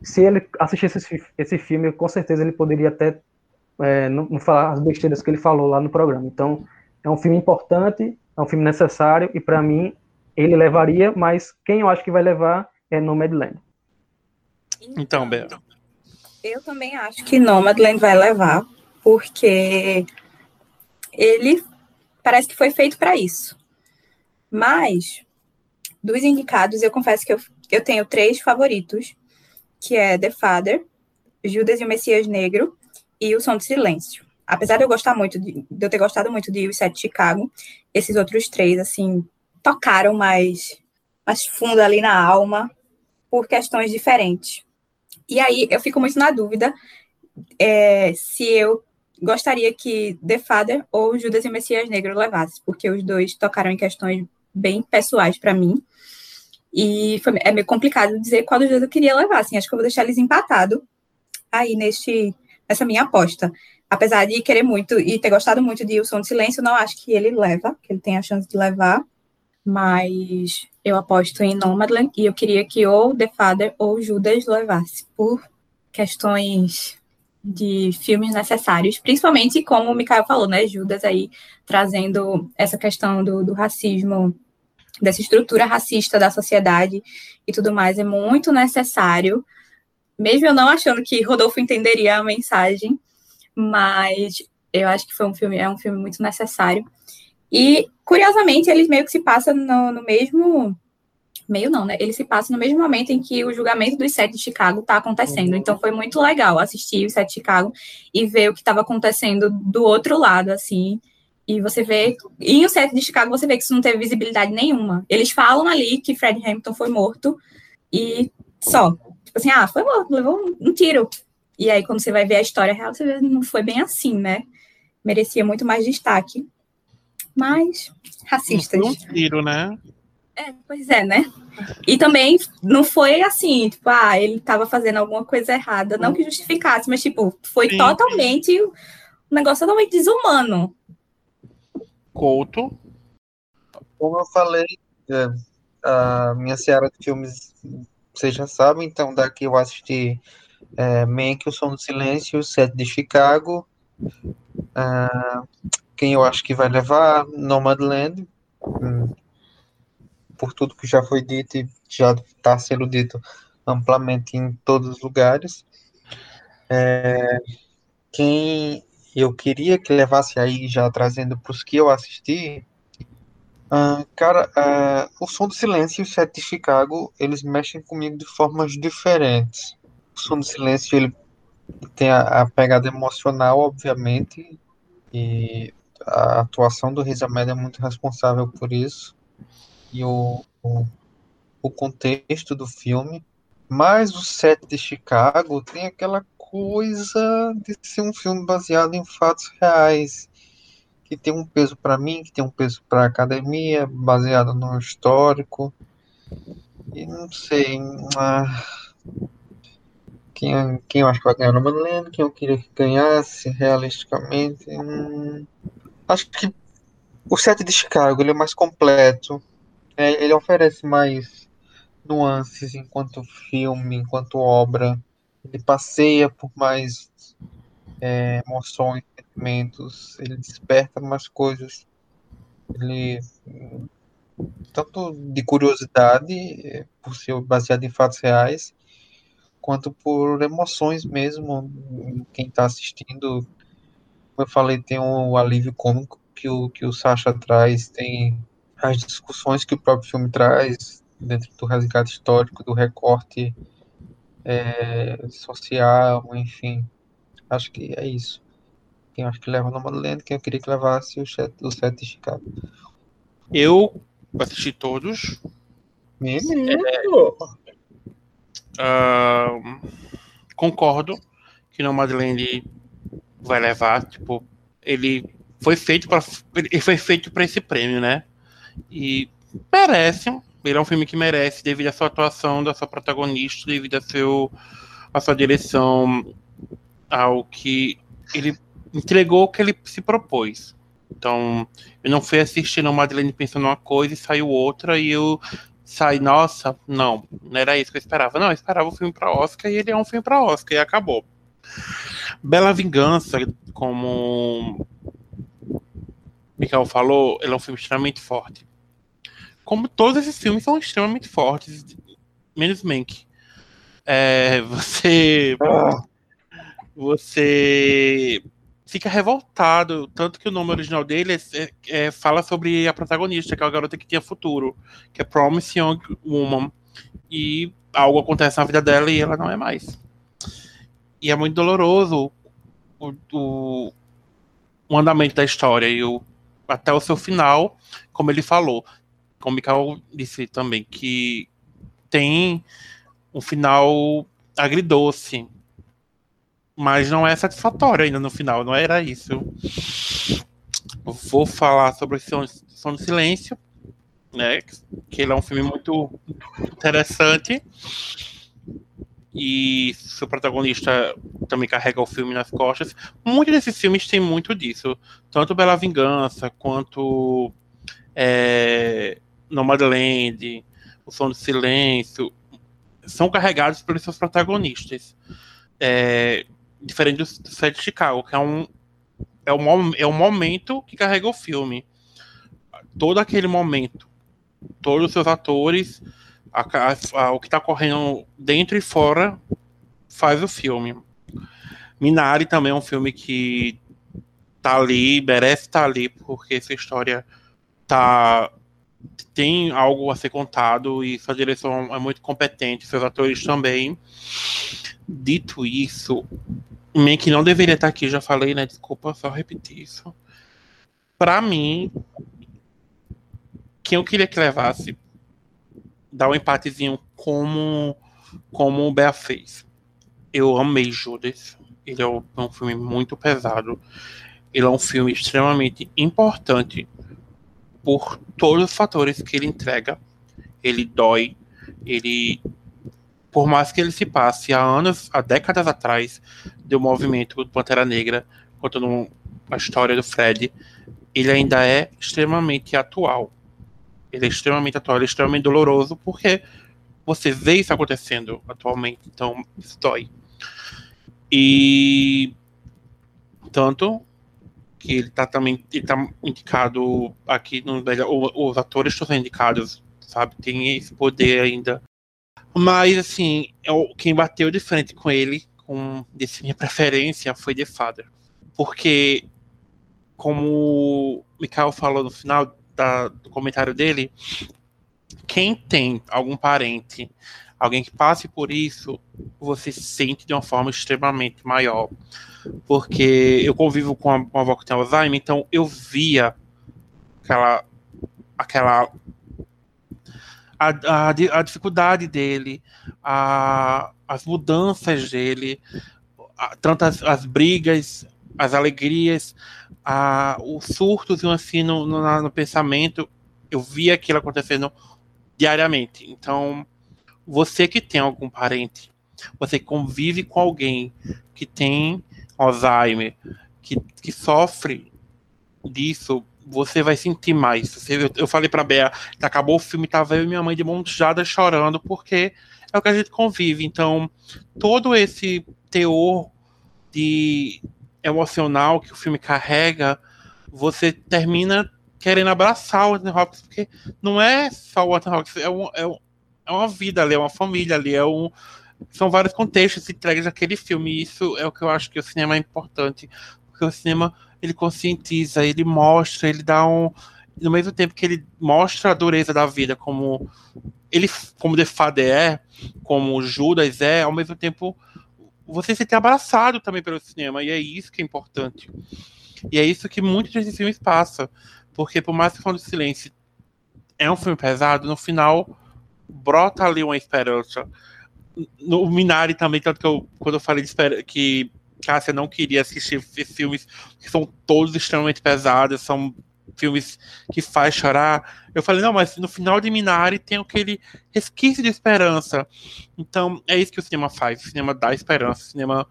Speaker 3: se ele assistisse esse, esse filme, com certeza ele poderia até é, não, não, falar as besteiras que ele falou lá no programa. Então é um filme importante, é um filme necessário e para mim ele levaria, mas quem eu acho que vai levar é Nomadland.
Speaker 5: Então, Beto.
Speaker 2: Eu também acho que Nomadland vai levar, porque ele parece que foi feito para isso. Mas, dos indicados, eu confesso que eu, eu tenho três favoritos, que é The Father, Judas e o Messias Negro e O Som do Silêncio. Apesar de eu gostar muito, de, de eu ter gostado muito de Os Sete de Chicago, esses outros três, assim, tocaram mais, mais fundo ali na alma por questões diferentes. E aí eu fico muito na dúvida é, se eu gostaria que The Father ou Judas e Messias Negro levasse, porque os dois tocaram em questões bem pessoais para mim. E foi, é meio complicado dizer qual dos dois eu queria levar. Assim, acho que eu vou deixar eles empatados aí neste, nessa minha aposta. Apesar de querer muito e ter gostado muito de O Som do Silêncio, não acho que ele leva, que ele tem a chance de levar. Mas eu aposto em Nomadland e eu queria que ou The Father ou Judas levasse, por questões de filmes necessários, principalmente como o Mikael falou, né, Judas aí trazendo essa questão do, do racismo, dessa estrutura racista da sociedade e tudo mais, é muito necessário, mesmo eu não achando que Rodolfo entenderia a mensagem, mas eu acho que foi um filme, é um filme muito necessário. E, curiosamente, ele meio que se passa no, no mesmo meio não, né? Ele se passa no mesmo momento em que o julgamento dos sete de Chicago está acontecendo. Então foi muito legal assistir os sete de Chicago e ver o que estava acontecendo do outro lado, assim. E você vê, em o sete de Chicago, você vê que isso não teve visibilidade nenhuma. Eles falam ali que Fred Hamilton foi morto e só. Tipo assim, ah, foi morto, levou um, um tiro. E aí, quando você vai ver a história real, você vê que não foi bem assim, né? Merecia muito mais destaque. Mas, racistas.
Speaker 5: Não foi um tiro, né?
Speaker 2: É, pois é, né? E também não foi assim, tipo, ah, ele estava fazendo alguma coisa errada, não que justificasse, mas tipo, foi Sim. totalmente um negócio totalmente desumano.
Speaker 5: Couto.
Speaker 4: Como eu falei, é, a minha seara de filmes, vocês já sabem, então daqui eu assisti é, Mank, O Som do Silêncio, Sete de Chicago, uh, quem eu acho que vai levar, Nomadland, hum, por tudo que já foi dito e já está sendo dito amplamente em todos os lugares. É, quem eu queria que levasse aí, já trazendo para os que eu assisti, uh, cara, uh, o Som do Silêncio e o Set de Chicago, eles mexem comigo de formas diferentes. O Som do Silêncio, ele tem a, a pegada emocional, obviamente, e a atuação do Riz Ahmed é muito responsável por isso e o, o, o contexto do filme, mas o set de Chicago tem aquela coisa de ser um filme baseado em fatos reais, que tem um peso para mim, que tem um peso para a academia, baseado no histórico. E não sei. Ah, quem, quem eu acho que vai ganhar, não me. Quem eu queria que ganhasse, realisticamente. Hum, acho que o set de Chicago ele é mais completo. É, ele oferece mais nuances enquanto filme, enquanto obra. Ele passeia por mais é, emoções, sentimentos, ele desperta mais coisas. Ele tanto de curiosidade, é, por ser baseado em fatos reais, quanto por emoções mesmo. Quem está assistindo, como eu falei, tem um alívio cômico que o, que o Sasha traz, tem as discussões que o próprio filme traz, dentro do resgate histórico, do recorte é, social, enfim. Acho que é isso. Quem acho que leva no Madeleine, quem eu queria que levasse o set, o set de Chicago.
Speaker 5: Eu assisti todos.
Speaker 4: Menino!
Speaker 5: Ah, concordo que no Madeleine vai levar, tipo, ele foi feito para ele foi feito para esse prêmio, né? E merece. Ele é um filme que merece devido à sua atuação da sua protagonista, devido a seu a sua direção ao que ele entregou o que ele se propôs. Então, eu não fui assistindo Madeleine pensando uma coisa e saiu outra, e eu saí, nossa, não, não era isso que eu esperava. Não, eu esperava o filme para Oscar e ele é um filme para Oscar e acabou. Bela Vingança, como Mikael falou, ele é um filme extremamente forte. Como todos esses filmes são extremamente fortes, menos Mank. É, você. Você fica revoltado, tanto que o nome original dele é, é, fala sobre a protagonista, que é a garota que tinha futuro, que é Promise Young Woman. E algo acontece na vida dela e ela não é mais. E é muito doloroso o, o, o andamento da história e o, até o seu final, como ele falou. Como o Mikael disse também, que tem um final agridoce, mas não é satisfatório ainda no final, não era isso. Vou falar sobre o Som do Silêncio, né? Que ele é um filme muito interessante. E seu protagonista também carrega o filme nas costas. Muitos desses filmes têm muito disso. Tanto Bela Vingança, quanto é, Nomadland, O Som do Silêncio, são carregados pelos seus protagonistas. É, diferente do, set de Chicago, que é um, é, um, é um momento que carrega o filme. Todo aquele momento, todos os seus atores, a, a, o que está correndo dentro e fora, faz o filme. Minari também é um filme que tá ali, merece estar tá ali, porque essa história tá tem algo a ser contado e sua direção é muito competente, seus atores também. Dito isso, meio que não deveria estar aqui, já falei, né? Desculpa só repetir isso. Pra mim, quem eu queria que levasse, dar um empatezinho como, como o Bea fez. Eu amei Judas. Ele é um filme muito pesado. Ele é um filme extremamente importante por todos os fatores que ele entrega. Ele dói, ele por mais que ele se passe há anos, há décadas atrás, do movimento do Pantera Negra, contando a história do Fred, ele ainda é extremamente atual. Ele é extremamente atual, ele é extremamente doloroso, porque você vê isso acontecendo atualmente, então isso dói. E tanto que ele está também ele tá indicado aqui no os atores estão sendo indicados, sabe? Tem esse poder ainda mas, assim, eu, quem bateu de frente com ele, com desse minha preferência, foi The Father. Porque, como o Mikael falou no final da, do comentário dele, quem tem algum parente, alguém que passe por isso, você sente de uma forma extremamente maior. Porque eu convivo com uma, avó que tem Alzheimer, então eu via aquela, aquela a, a, a dificuldade dele, a, as mudanças dele, a, tanto as, brigas, as alegrias, a, os surtos e assim no, no, no pensamento. Eu via aquilo acontecendo diariamente. Então, você que tem algum parente, você convive com alguém que tem Alzheimer, que, que sofre disso você vai sentir mais. Você, eu, eu falei pra Bea, que acabou o filme, tava eu e minha mãe de montada chorando, porque é o que a gente convive. Então, todo esse teor de emocional que o filme carrega, você termina querendo abraçar o Anthony Hopkins, porque não é só o Anthony Hopkins, é, um, é, um, é uma vida ali, é uma família ali, é um, são vários contextos entregues naquele filme, e isso é o que eu acho que o cinema é importante, porque o cinema ele conscientiza, ele mostra, ele dá um. No mesmo tempo que ele mostra a dureza da vida, como ele, como The Father é, como Judas é, ao mesmo tempo você se ter abraçado também pelo cinema, e é isso que é importante. E é isso que muitos desses filmes passam. Porque por mais que Fundo do Silêncio é um filme pesado, no final brota ali uma esperança. No Minari também, tanto que eu, quando eu falei de que Cássia não queria assistir filmes que são todos extremamente pesados, são filmes que faz chorar. Eu falei, não, mas no final de Minari tem aquele resquício de esperança. Então, é isso que o cinema faz. O cinema dá esperança. O cinema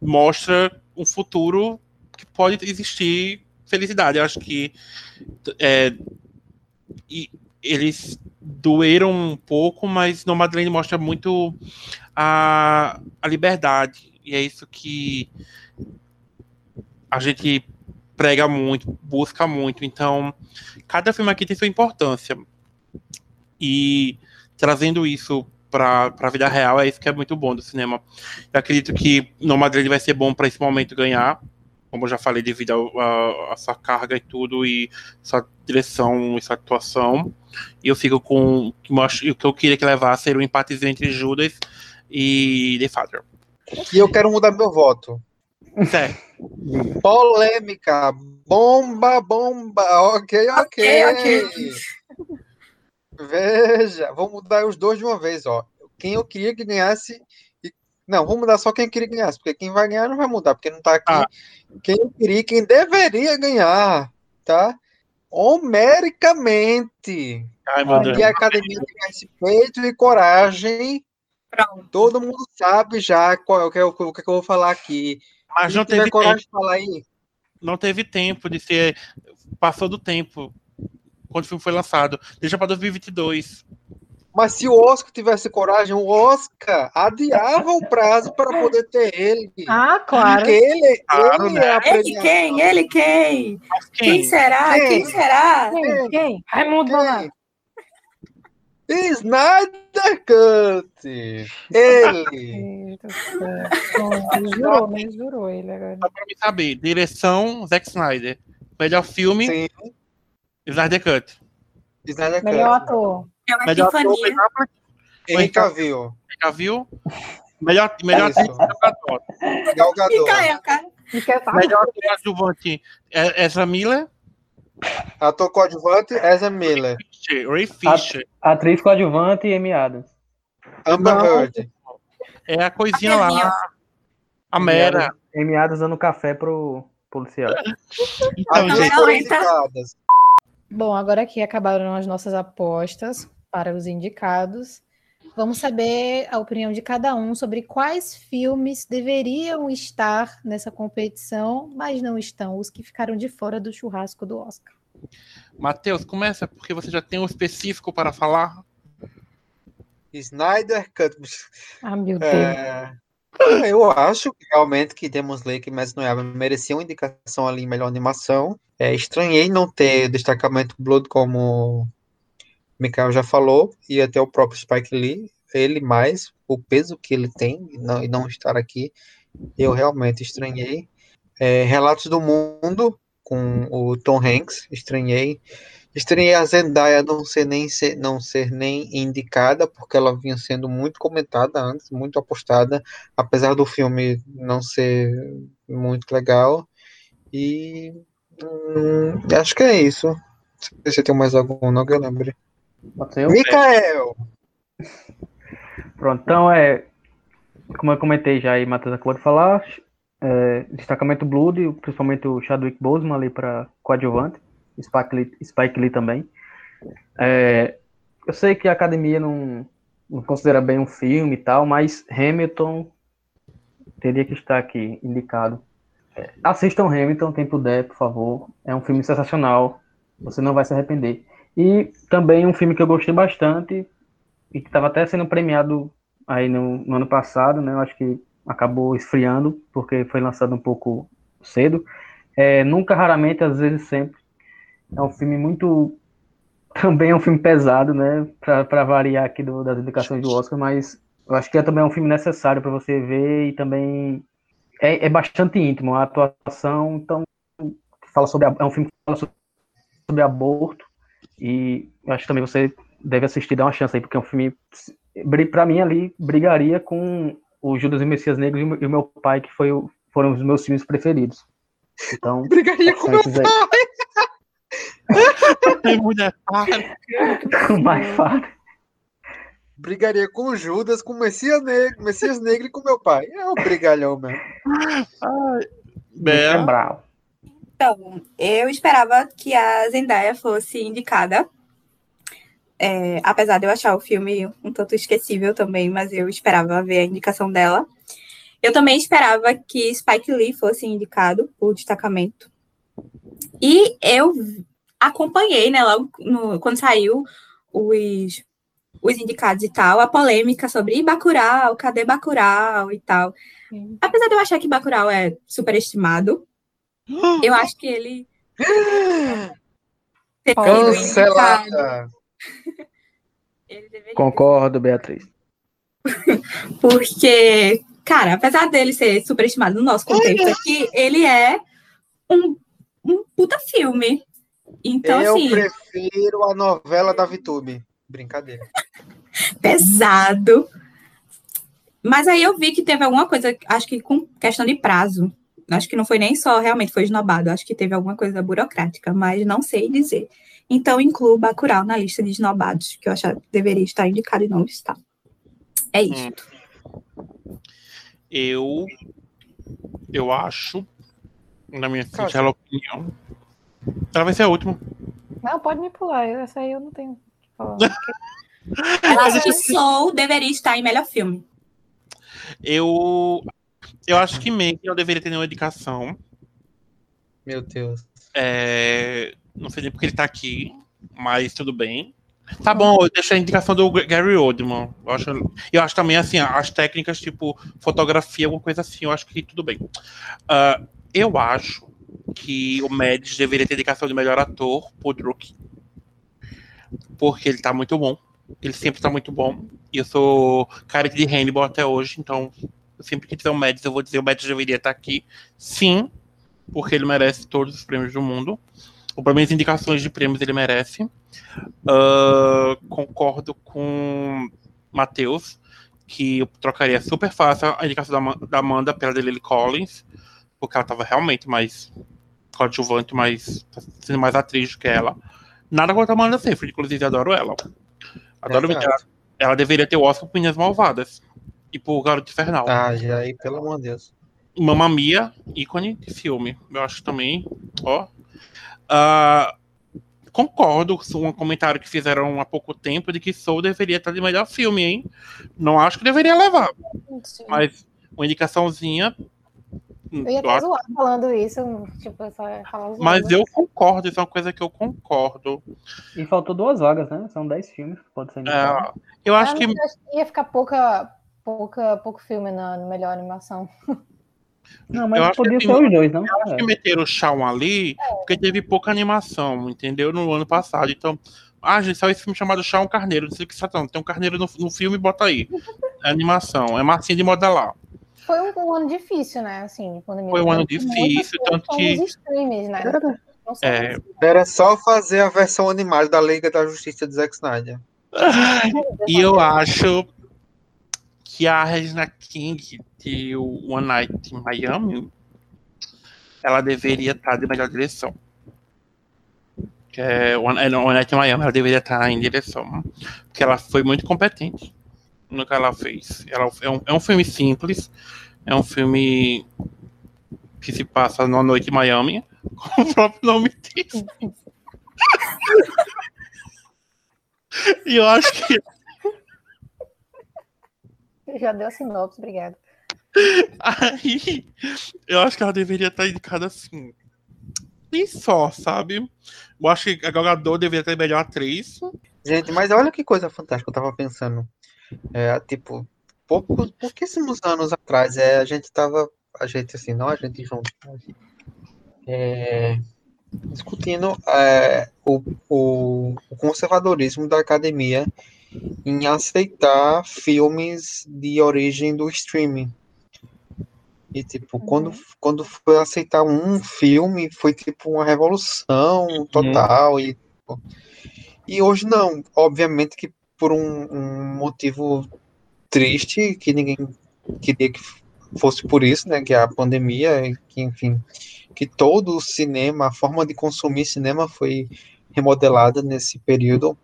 Speaker 5: mostra um futuro que pode existir felicidade. Eu acho que é, e eles doeram um pouco, mas no Madeleine mostra muito a, a liberdade. E é isso que a gente prega muito, busca muito. Então, cada filme aqui tem sua importância. E trazendo isso para a vida real, é isso que é muito bom do cinema. Eu acredito que no Madrid vai ser bom para esse momento ganhar, como eu já falei, devido a, a, sua carga e tudo, e sua direção e sua atuação. E eu fico com. O que eu queria que levasse era o empate entre Judas e The Father.
Speaker 4: E eu quero mudar meu voto.
Speaker 5: Certo.
Speaker 4: Polêmica. Bomba, bomba. Ok, ok. okay, okay. Veja, vou mudar os dois de uma vez, ó. Quem eu queria que ganhasse não, vamos mudar só quem queria ganhar, porque quem vai ganhar não vai mudar, porque não tá aqui. Ah. Quem queria, quem deveria ganhar, tá? Homericamente.
Speaker 5: Ai, meu Deus.
Speaker 4: E a academia tivesse peito e coragem. Pronto. Todo mundo sabe já qual, o, que, o, o que eu vou falar aqui.
Speaker 5: Mas não teve
Speaker 4: coragem tempo. de falar aí.
Speaker 5: Não teve tempo de ser. Passou do tempo. Quando o filme foi lançado. Deixa para 2022.
Speaker 4: Mas se o Oscar tivesse coragem, o Oscar adiava o prazo para poder ter ele.
Speaker 1: Ah, claro.
Speaker 4: Porque ele,
Speaker 2: claro, ele né? é a Ele quem? Ele quem? quem? Quem será? Quem, quem será?
Speaker 1: Quem? quem? Raimundo Donato.
Speaker 4: Snyder Cut! Ele!
Speaker 1: ele jurou, né? Jurou ele agora. Só
Speaker 5: pra me saber, direção Zack Snyder. Melhor filme, Sim. Snyder Cut.
Speaker 4: Snyder
Speaker 1: Melhor Cut. ator.
Speaker 2: É melhor epifania. Ator,
Speaker 4: Henrique Cavill.
Speaker 5: Cavill. Melhor, melhor
Speaker 4: ator. Gal
Speaker 2: Gadot.
Speaker 5: cara. Melhor ator coadjuvante, Ezra Miller.
Speaker 4: Ator coadjuvante, Ezra Miller.
Speaker 5: Ray Fisher.
Speaker 3: Atriz coadjuvante, Amy Adams.
Speaker 4: Amber Heard.
Speaker 5: É a coisinha lá. A Mera.
Speaker 3: Amy Adams dando café pro policial.
Speaker 4: Então, gente,
Speaker 1: Bom, agora que acabaram as nossas apostas para os indicados, vamos saber a opinião de cada um sobre quais filmes deveriam estar nessa competição, mas não estão, os que ficaram de fora do churrasco do Oscar.
Speaker 5: Matheus, começa, porque você já tem um específico para falar.
Speaker 4: Snyder Cut.
Speaker 1: Ah, meu Deus. É...
Speaker 4: Eu acho realmente que Demon Slayer e Messi Noyaba merecia uma indicação ali em melhor animação. É, estranhei não ter destacamento Blood como Mikael já falou, e até o próprio Spike Lee, ele mais, o peso que ele tem e não, não estar aqui, eu realmente estranhei. É, Relatos do Mundo, com o Tom Hanks, estranhei. Estranhei a Zendaya não ser, nem ser, não ser nem indicada, porque ela vinha sendo muito comentada antes, muito apostada, apesar do filme não ser muito legal. E hum, acho que é isso. Se você tem mais algum, não que eu lembre. Micael!
Speaker 3: Pronto, então é. Como eu comentei já e Matheus acabou de falar, é, destacamento Blood, principalmente o Chadwick Boseman ali para coadjuvante. Spike Lee, Spike Lee também. É, eu sei que a academia não, não considera bem um filme e tal, mas Hamilton teria que estar aqui indicado. É, assistam Hamilton, quem puder, por favor. É um filme sensacional. Você não vai se arrepender. E também um filme que eu gostei bastante e que estava até sendo premiado aí no, no, ano passado, né? Eu acho que acabou esfriando porque foi lançado um pouco cedo. É, nunca, raramente, às vezes sempre, é um filme muito. Também é um filme pesado, né? Para variar aqui do, das indicações do Oscar, mas eu acho que é também um filme necessário para você ver e também é, é, bastante íntimo. A atuação, então, fala sobre. É um filme que fala sobre aborto e eu acho que também você deve assistir, dá uma chance aí, porque é um filme, pra mim ali, brigaria com o Judas e o Messias Negro e o meu pai, que foi, foram os meus filmes preferidos. Então,
Speaker 4: Brigaria com meu pai.
Speaker 5: Tem mulher
Speaker 3: Com mais fácil.
Speaker 4: Brigaria com o Judas, com o Messias Negro, Messias Negro e com meu pai. É um brigalhão mesmo.
Speaker 5: Bela.
Speaker 3: Brau.
Speaker 2: Então, eu esperava que a Zendaya fosse indicada. É, apesar de eu achar o filme um tanto esquecível também, mas eu esperava ver a indicação dela. Eu também esperava que Spike Lee fosse indicado por destacamento. E eu acompanhei, né, logo no- quando saiu os, os indicados e tal, a polêmica sobre "Ih, Bacurau, cadê Bacurau e tal. Apesar de eu achar que Bacurau é superestimado, eu acho que ele
Speaker 4: Cancelada.
Speaker 2: ele deveria
Speaker 3: Concordo, Beatriz.
Speaker 2: Porque, cara, apesar dele ser superestimado no nosso contexto aqui, ele é um, um puta filme. Então,
Speaker 4: eu
Speaker 2: assim,
Speaker 4: prefiro a novela da VTube. Brincadeira.
Speaker 2: pesado. Mas aí eu vi que teve alguma coisa, acho que com questão de prazo. Acho que não foi nem só realmente foi esnobado, acho que teve alguma coisa burocrática, mas não sei dizer. Então, incluo Bacurau na lista de esnobados, que eu acho que deveria estar indicado e não está. É isso.
Speaker 5: Eu. Eu acho, na minha singela opinião. Ela vai ser a última.
Speaker 1: Não, pode me pular. Essa aí eu não tenho o que falar.
Speaker 2: Eu acho que Soul deveria estar em melhor filme.
Speaker 5: Eu. Eu acho que Meg não deveria ter nenhuma indicação.
Speaker 4: Meu Deus.
Speaker 5: É, não sei nem porque ele tá aqui, mas tudo bem. Tá bom, eu deixo a indicação do Gary Oldman. Eu acho, eu acho também, assim, as técnicas, tipo, fotografia, alguma coisa assim, eu acho que tudo bem. Ah, eu acho que o Médici deveria ter indicação de melhor ator pro Druk. Porque ele tá muito bom. Ele sempre tá muito bom. E eu sou cara de Hannibal até hoje, então sempre que tiver um Médici, eu vou dizer o Médici deveria estar aqui. Sim, porque ele merece todos os prêmios do mundo. Ou pelo menos indicações de prêmios ele merece. Ah, concordo com Matheus, que eu trocaria super fácil a indicação da, da Amanda pela Lily Collins, porque ela estava realmente mais coadjuvante, mais tá sendo mais atriz do que ela. Nada contra a Amanda Seyfried, inclusive adoro ela. Adoro
Speaker 4: Exato.
Speaker 5: ela. Ela deveria ter o Oscar por Meninas Malvadas. E por Garoto Infernal.
Speaker 4: Ah, e aí, pelo amor de Deus.
Speaker 5: Mamma Mia, ícone de filme. Eu acho também, ó. Ah, concordo com um comentário que fizeram há pouco tempo de que Soul deveria estar de melhor filme, hein? Não acho que deveria levar, mas uma indicação,zinha
Speaker 1: Eu ia até
Speaker 5: acho-
Speaker 1: zoar falando isso, tipo, eu só ia falar zoando.
Speaker 5: mas eu concordo, isso é uma coisa que eu concordo.
Speaker 3: E faltou duas vagas, né? São dez filmes pode ser.
Speaker 5: É, eu acho
Speaker 1: Ah,
Speaker 5: que
Speaker 1: mas eu acho que ia ficar pouca, pouca, pouco filme na melhor animação.
Speaker 3: não,
Speaker 5: eu
Speaker 3: mas
Speaker 5: acho que
Speaker 3: podia
Speaker 5: assim,
Speaker 3: ser os dois, não?
Speaker 5: acho
Speaker 3: É.
Speaker 5: que meteram o Shawn ali porque teve pouca animação, entendeu? No ano passado. Então, ah, gente, saiu esse filme chamado Shawn Carneiro. Não sei o que você tá. Tem um carneiro no, no filme, bota aí. É animação, é massinha de modelar.
Speaker 1: Foi um, um ano difícil, né? Assim, de pandemia.
Speaker 5: Foi um ano difícil, tanto que-
Speaker 1: Os streams, né? Sei
Speaker 5: É.
Speaker 4: Era só fazer a versão animada da Liga da Justiça de Zack Snyder.
Speaker 5: E eu acho que a Regina King de One Night in Miami, ela deveria estar de melhor direção. Que é One, é, não, One Night in Miami, ela deveria estar em direção. Porque ela foi muito competente no que ela fez. Ela, é, um, é um filme simples, é um filme que se passa numa noite em Miami, como o próprio nome diz. e eu acho que
Speaker 1: Já deu a sinopse, obrigada.
Speaker 5: Aí, eu acho que ela deveria estar indicada assim. E só, sabe? Eu acho que a Gadot deveria ter melhor atriz.
Speaker 4: Gente, mas olha que coisa fantástica, eu tava pensando. É, tipo, poucos, pouquíssimos anos atrás, é, a gente tava, a gente assim, não a gente junto, é, discutindo é, o, o, o conservadorismo da academia em aceitar filmes de origem do streaming. E, tipo, quando, quando foi aceitar um filme, foi, tipo, uma revolução total. E, tipo, E hoje não. Obviamente que por um, um motivo triste, que ninguém queria que fosse por isso, né? Que é a pandemia, que enfim, que todo o cinema, a forma de consumir cinema foi remodelada nesse período.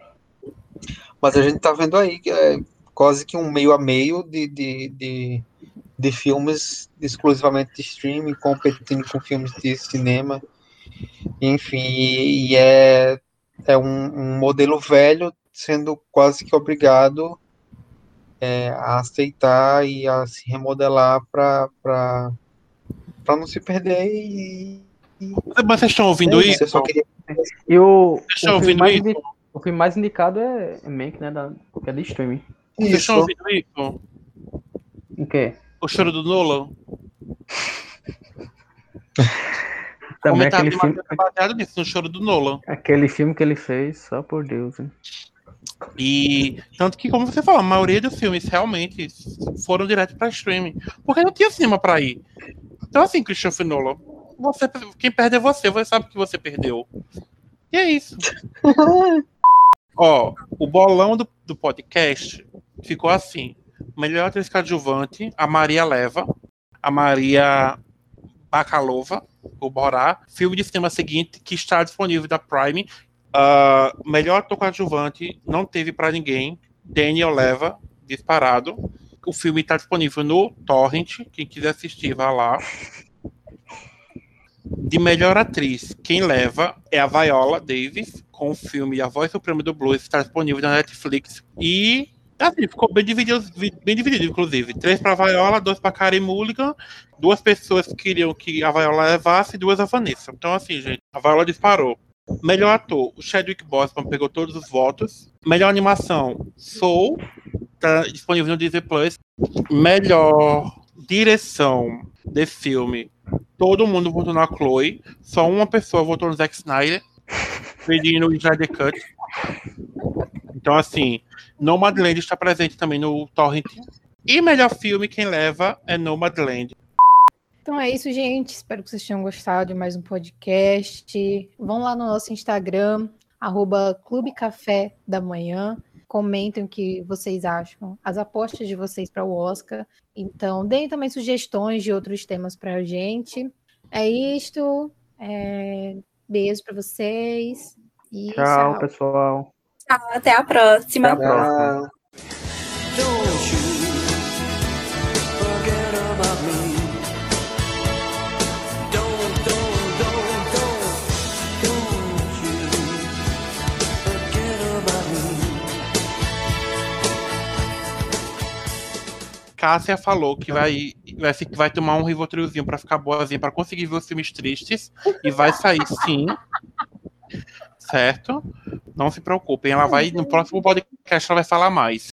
Speaker 4: Mas a gente está vendo aí que é quase que um meio a meio de, de, de, de filmes exclusivamente de streaming, competindo com filmes de cinema. Enfim, e, e é, é um, um, modelo velho sendo quase que obrigado é, a aceitar e a se remodelar para não se perder e,
Speaker 5: Mas vocês estão ouvindo é isso?
Speaker 3: isso? Queria... E o, o, filme mais, o filme mais indicado é, é Mank, né? Da, que é de streaming.
Speaker 5: Vocês estão ouvindo isso?
Speaker 3: O quê?
Speaker 5: O choro do Nolan.
Speaker 3: Também aquele filme.
Speaker 5: baseado nisso, no choro do Nolan.
Speaker 3: Aquele filme que ele fez, só por Deus, hein?
Speaker 5: E tanto que, como você falou, a maioria dos filmes realmente foram direto para streaming. Porque não tinha cinema para ir. Então, assim, Christopher Nolan, você, quem perde é você, você sabe que você perdeu. E é isso. Ó, o bolão do, do podcast ficou assim: melhor atriz coadjuvante, a Maria Leva, a Maria Bacalova, o Borá. Filme de cinema seguinte, que está disponível da Prime. Uh, melhor ator coadjuvante, não teve para ninguém. Daniel Leva, disparado. O filme está disponível no Torrent. Quem quiser assistir, vá lá. De melhor atriz, quem leva é a Viola Davis, com o filme A Voz Suprema do Blues, está disponível na Netflix. E assim, ficou bem dividido, bem dividido, inclusive. Três para Viola, dois para Karen Mulligan, duas pessoas que queriam que a Viola levasse e duas a Vanessa. Então, assim, gente, a Viola disparou. Melhor ator, o Chadwick Boseman pegou todos os votos. Melhor animação, Soul, tá disponível no Disney Plus. Melhor direção de filme, todo mundo votou na Chloe, só uma pessoa votou no Zack Snyder, pedindo o Snyder Cut. Então, assim, Nomadland está presente também no Torrent. E melhor filme, quem leva é Nomadland.
Speaker 1: Então é isso, gente. Espero que vocês tenham gostado de mais um podcast. Vão lá no nosso Instagram, arroba Clube Café da Manhã. Comentem o que vocês acham, as apostas de vocês para o Oscar. Então, deem também sugestões de outros temas para a gente. É isto. É... Beijo para vocês.
Speaker 3: E tchau, tchau, pessoal.
Speaker 2: Tchau, até a próxima.
Speaker 3: Até a próxima.
Speaker 5: Cássia falou que vai, vai, vai tomar um Rivotrilzinho para ficar boazinha, para conseguir ver os filmes tristes. E vai sair sim. Certo? Não se preocupem. Ela vai, no próximo podcast, ela vai falar mais.